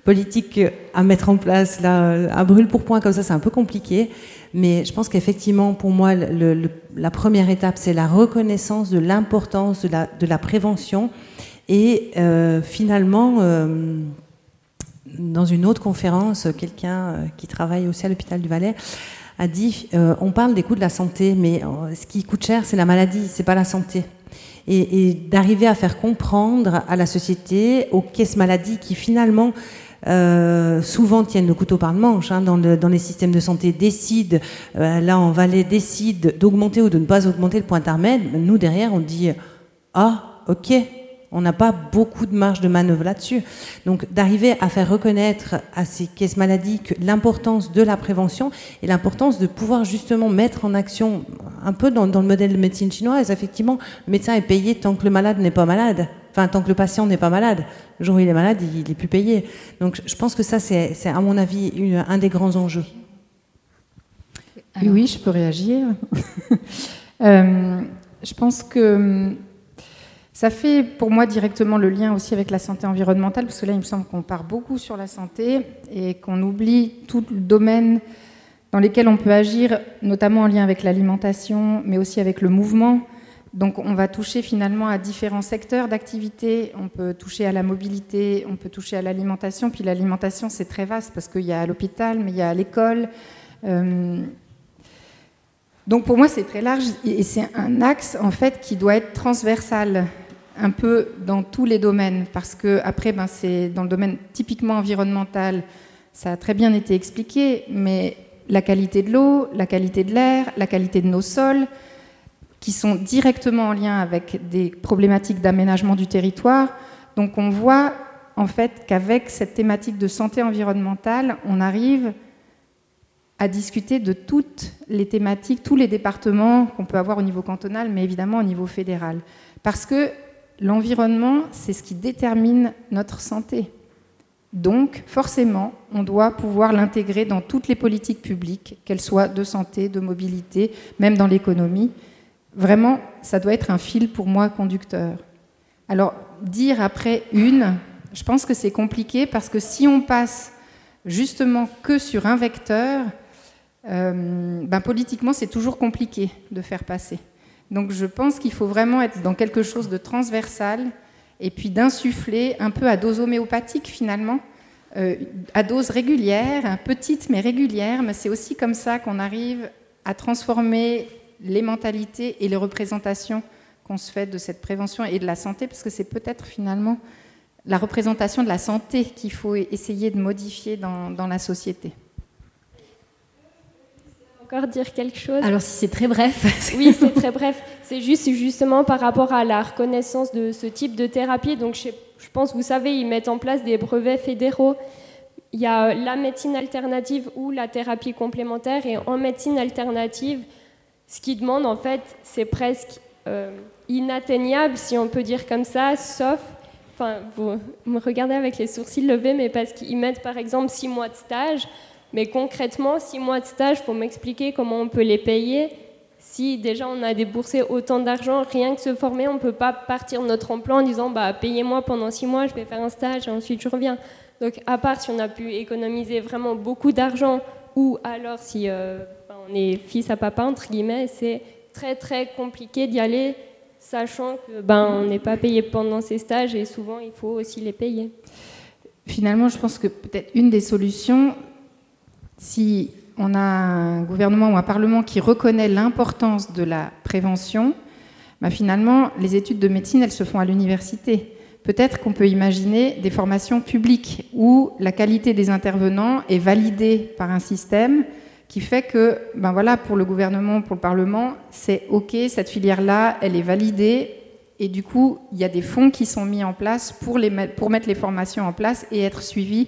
Speaker 2: politiques à mettre en place, là, à brûle pour point, comme ça, c'est un peu compliqué. Mais je pense qu'effectivement, pour moi, la première étape, c'est la reconnaissance de l'importance de la prévention et euh, finalement, euh, dans une autre conférence, quelqu'un euh, qui travaille aussi à l'hôpital du Valais a dit on parle des coûts de la santé, mais ce qui coûte cher, c'est la maladie, c'est pas la santé. Et, d'arriver à faire comprendre à la société, aux caisses maladies qui finalement souvent tiennent le couteau par le manche hein, dans, les systèmes de santé, décident, là en Valais, décident d'augmenter ou de ne pas augmenter le point d'intermède. Nous, derrière, on dit Ah, ok, on n'a pas beaucoup de marge de manœuvre là-dessus. Donc d'arriver à faire reconnaître à ces caisses maladies l'importance de la prévention et l'importance de pouvoir justement mettre en action, un peu dans, le modèle de médecine chinoise, effectivement, le médecin est payé tant que le malade n'est pas malade. Enfin, tant que le patient n'est pas malade. Le jour où il est malade, il n'est plus payé. Donc je pense que ça, c'est à mon avis un des grands enjeux.
Speaker 3: oui, je peux réagir. Euh, je pense que ça fait pour moi directement le lien aussi avec la santé environnementale, parce que là, il me semble qu'on part beaucoup sur la santé et qu'on oublie tout le domaine dans lesquels on peut agir, notamment en lien avec l'alimentation, mais aussi avec le mouvement. Donc on va toucher finalement à différents secteurs d'activité. On peut toucher à la mobilité, on peut toucher à l'alimentation. Puis l'alimentation, c'est très vaste parce qu'il y a l'hôpital, mais il y a l'école. Euh, donc pour moi, c'est très large et c'est un axe en fait qui doit être transversal un peu dans tous les domaines, parce que après, ben, c'est dans le domaine typiquement environnemental, ça a très bien été expliqué, mais la qualité de l'eau, la qualité de l'air, la qualité de nos sols, qui sont directement en lien avec des problématiques d'aménagement du territoire. Donc on voit en fait qu'avec cette thématique de santé environnementale, on arrive à discuter de toutes les thématiques, tous les départements qu'on peut avoir au niveau cantonal, mais évidemment au niveau fédéral. Parce que l'environnement, c'est ce qui détermine notre santé. Donc, forcément, on doit pouvoir l'intégrer dans toutes les politiques publiques, qu'elles soient de santé, de mobilité, même dans l'économie. Vraiment, ça doit être un fil pour moi conducteur. Alors, dire après une, je pense que c'est compliqué parce que si on passe justement que sur un vecteur, euh, ben, politiquement, c'est toujours compliqué de faire passer. Donc, je pense qu'il faut vraiment être dans quelque chose de transversal et puis d'insuffler un peu à dose homéopathique finalement, euh, à dose régulière, petite mais régulière, mais c'est aussi comme ça qu'on arrive à transformer les mentalités et les représentations qu'on se fait de cette prévention et de la santé, parce que c'est peut-être finalement la représentation de la santé qu'il faut essayer de modifier dans la société
Speaker 8: encore dire quelque chose
Speaker 1: Alors si c'est très bref.
Speaker 8: oui, c'est très bref. C'est juste justement par rapport à la reconnaissance de ce type de thérapie. Donc je, je pense, vous savez, ils mettent en place des brevets fédéraux. Il y a la médecine alternative ou la thérapie complémentaire. Et en médecine alternative, ce qu'ils demandent, en fait, c'est presque euh, inatteignable, si on peut dire comme ça, sauf Enfin, vous me regardez avec les sourcils levés, mais parce qu'ils mettent par exemple six mois de stage. Mais concrètement, six mois de stage, faut m'expliquer comment on peut les payer. Si déjà on a déboursé autant d'argent, rien que se former, on ne peut pas partir de notre emploi en disant bah, payez-moi pendant six mois, je vais faire un stage et ensuite je reviens. Donc à part si on a pu économiser vraiment beaucoup d'argent ou alors si euh, ben, on est fils à papa, entre guillemets, c'est très très compliqué d'y aller sachant que ben, on n'est pas payé pendant ces stages et souvent il faut aussi les payer.
Speaker 3: Finalement, je pense que peut-être une des solutions, si on a un gouvernement ou un parlement qui reconnaît l'importance de la prévention, bah finalement, les études de médecine, elles se font à l'université. Peut-être qu'on peut imaginer des formations publiques où la qualité des intervenants est validée par un système qui fait que, ben voilà, pour le gouvernement, pour le Parlement, c'est OK, cette filière-là, elle est validée, et du coup, il y a des fonds qui sont mis en place pour, pour mettre les formations en place et être suivis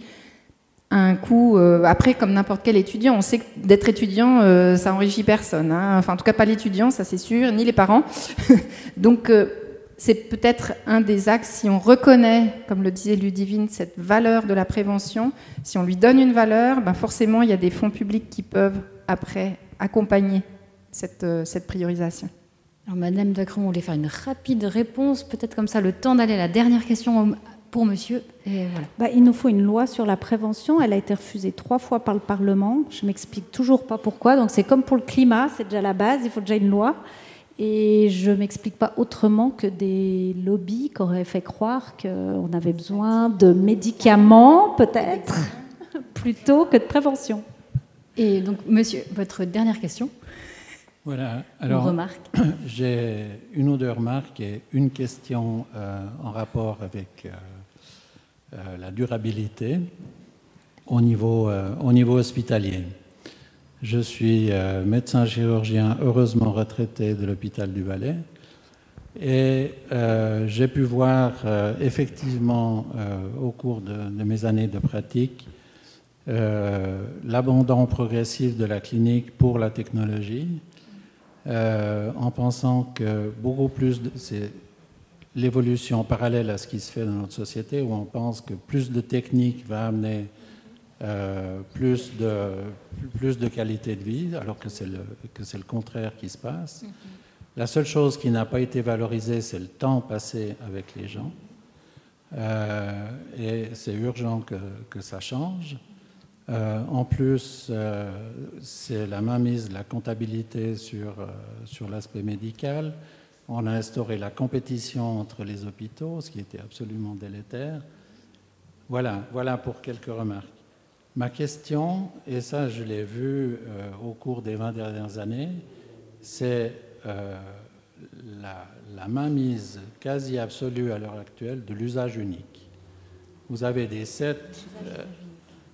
Speaker 3: un coût. Euh, après, comme n'importe quel étudiant, on sait que d'être étudiant, euh, ça enrichit personne. Hein. Enfin, en tout cas, pas l'étudiant, ça c'est sûr, ni les parents. Donc, euh, c'est peut-être un des axes, si on reconnaît, comme le disait Ludivine, cette valeur de la prévention, si on lui donne une valeur, ben forcément, il y a des fonds publics qui peuvent, après, accompagner cette, cette priorisation.
Speaker 1: Alors, Madame Dacron, on voulait faire une rapide réponse, peut-être comme ça, le temps d'aller à la dernière question pour monsieur.
Speaker 5: bah, il nous faut une loi sur la prévention. Elle a été refusée trois fois par le Parlement. Je m'explique toujours pas pourquoi. Donc c'est comme pour le climat, c'est déjà la base. Il faut déjà une loi. Et je m'explique pas autrement que des lobbies qui auraient fait croire qu'on avait besoin de médicaments, peut-être, plutôt que de prévention.
Speaker 1: Et donc, monsieur, votre dernière question
Speaker 9: voilà, alors j'ai une ou deux remarques et une question euh, en rapport avec euh, euh, la durabilité au niveau, euh, au niveau hospitalier. Je suis euh, médecin chirurgien heureusement retraité de l'hôpital du Valais et j'ai pu voir effectivement au cours de, de, mes années de pratique l'abandon progressif de la clinique pour la technologie en pensant que beaucoup plus de, l'évolution parallèle à ce qui se fait dans notre société, où on pense que plus de technique va amener euh, plus, de, plus de qualité de vie, alors que c'est le, que c'est le contraire qui se passe. Mm-hmm. La seule chose qui n'a pas été valorisée, c'est le temps passé avec les gens. Euh, et c'est urgent que, que, ça change. Euh, en plus, c'est la mainmise de la comptabilité sur, sur l'aspect médical. On a instauré la compétition entre les hôpitaux, ce qui était absolument délétère. Voilà, voilà pour quelques remarques. Ma question, et ça je l'ai vu euh, au cours des 20 dernières années, c'est euh, la, la, mainmise quasi absolue à l'heure actuelle de l'usage unique. Vous avez des euh,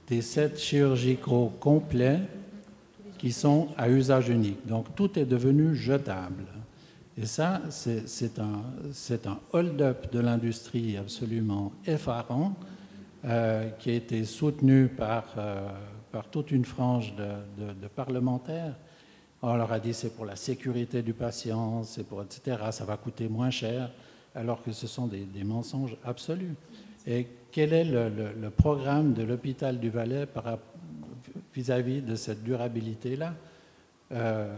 Speaker 9: des sets chirurgicaux complets qui sont à usage unique. Donc tout est devenu jetable. Et ça, c'est un, hold-up de l'industrie absolument effarant euh, qui a été soutenu par, euh, par toute une frange de, parlementaires. On leur a dit c'est pour la sécurité du patient, c'est pour etc. Ça va coûter moins cher. alors que ce sont des, mensonges absolus. Et quel est le, programme de l'hôpital du Valais vis-à-vis de cette durabilité-là? Euh,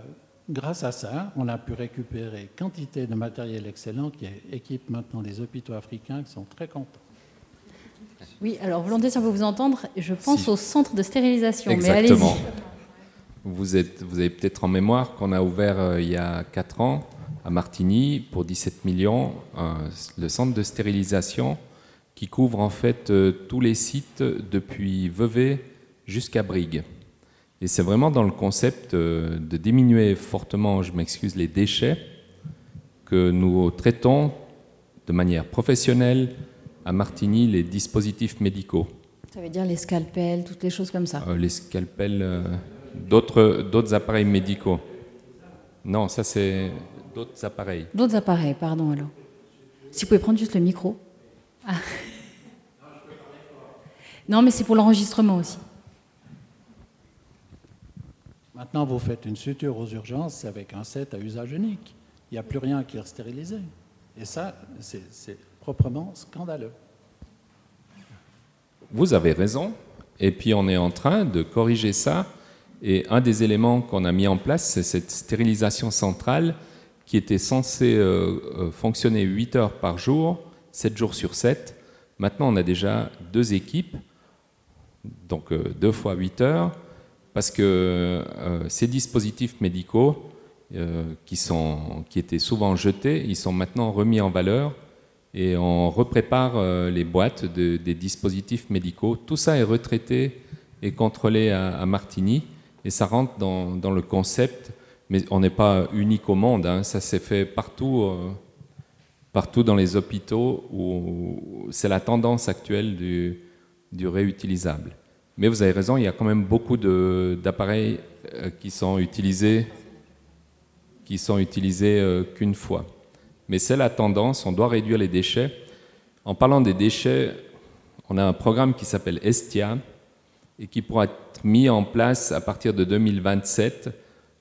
Speaker 9: Grâce à ça, on a pu récupérer quantité de matériel excellent qui équipe maintenant les hôpitaux africains qui sont très contents.
Speaker 1: Oui, alors volonté, si on vous entendre, je pense au centre de stérilisation.
Speaker 4: Exactement. Mais vous, êtes, vous avez peut-être en mémoire qu'on a ouvert euh, il y a 4 ans à Martigny pour 17 millions le centre de stérilisation qui couvre en fait euh, tous les sites depuis Vevey jusqu'à Brigue. Et c'est vraiment dans le concept euh, de diminuer fortement, je m'excuse, les déchets que nous traitons de manière professionnelle à Martigny les dispositifs médicaux.
Speaker 1: Ça veut dire les scalpels, toutes les choses comme ça
Speaker 4: euh, Les scalpels, d'autres appareils médicaux. Non, ça c'est d'autres appareils.
Speaker 1: D'autres appareils, pardon alors. Si vous pouvez prendre juste le micro. Ah. Non, mais c'est pour l'enregistrement aussi.
Speaker 9: Maintenant, vous faites une suture aux urgences avec un set à usage unique. Il n'y a plus rien qui est stérilisé. Et ça, c'est proprement scandaleux.
Speaker 4: Vous avez raison. Et puis, on est en train de corriger ça. Et un des éléments qu'on a mis en place, c'est cette stérilisation centrale qui était censée euh, euh, fonctionner 8 heures par jour, 7 jours sur 7. Maintenant, on a déjà deux équipes donc euh, deux fois 8 heures, parce que euh, ces dispositifs médicaux euh, qui, sont, qui étaient souvent jetés, ils sont maintenant remis en valeur et on reprépare les boîtes des dispositifs médicaux. Tout ça est retraité et contrôlé à, Martigny et ça rentre dans, le concept, mais on n'est pas unique au monde, hein. ça s'est fait partout, partout dans les hôpitaux où c'est la tendance actuelle du réutilisable. Mais vous avez raison, il y a quand même beaucoup d'appareils euh, qui sont utilisés, qui sont utilisés euh, qu'une fois. Mais c'est la tendance, on doit réduire les déchets. En parlant des déchets, on a un programme qui s'appelle Estia et qui pourra être mis en place à partir de 2027.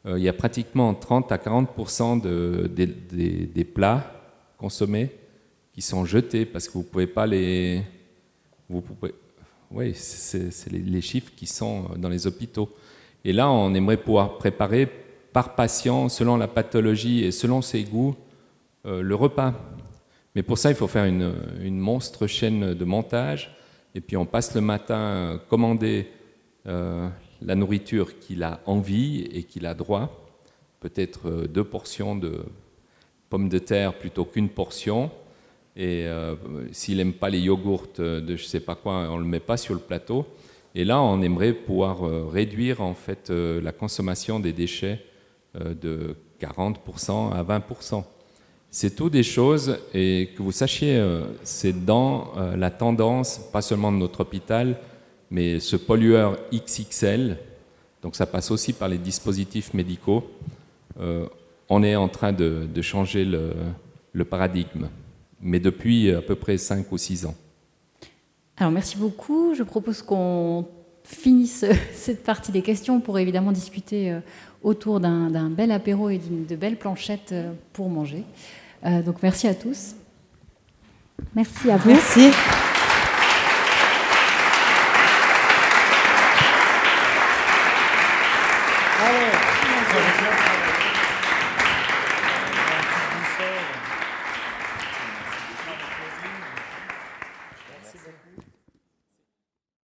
Speaker 4: Euh, il y a pratiquement 30 à 40 de, des plats consommés qui sont jetés parce que vous ne pouvez pas les... oui, c'est les, chiffres qui sont dans les hôpitaux. Et là, on aimerait pouvoir préparer par patient, selon la pathologie et selon ses goûts, euh, le repas. Mais pour ça, il faut faire une, monstre chaîne de montage. Et puis on passe le matin euh, commander euh, la nourriture qu'il a envie et qu'il a droit. Peut-être deux portions de pommes de terre plutôt qu'une portion. Et euh, s'il n'aime pas les yogourts de je ne sais pas quoi, on ne le met pas sur le plateau. Et là, on aimerait pouvoir euh, réduire en fait euh, la consommation des déchets de 40% à 20%. C'est tout des choses, et que vous sachiez, c'est dans la tendance, pas seulement de notre hôpital, mais ce pollueur XXL, donc ça passe aussi par les dispositifs médicaux, on est en train de, changer le paradigme mais depuis à peu près 5 ou 6 ans.
Speaker 1: Alors merci beaucoup. Je propose qu'on finisse cette partie des questions pour évidemment discuter euh, autour d'un bel apéro et de belles planchettes euh, pour manger. Euh, donc merci à tous.
Speaker 5: Merci à vous.
Speaker 1: Merci.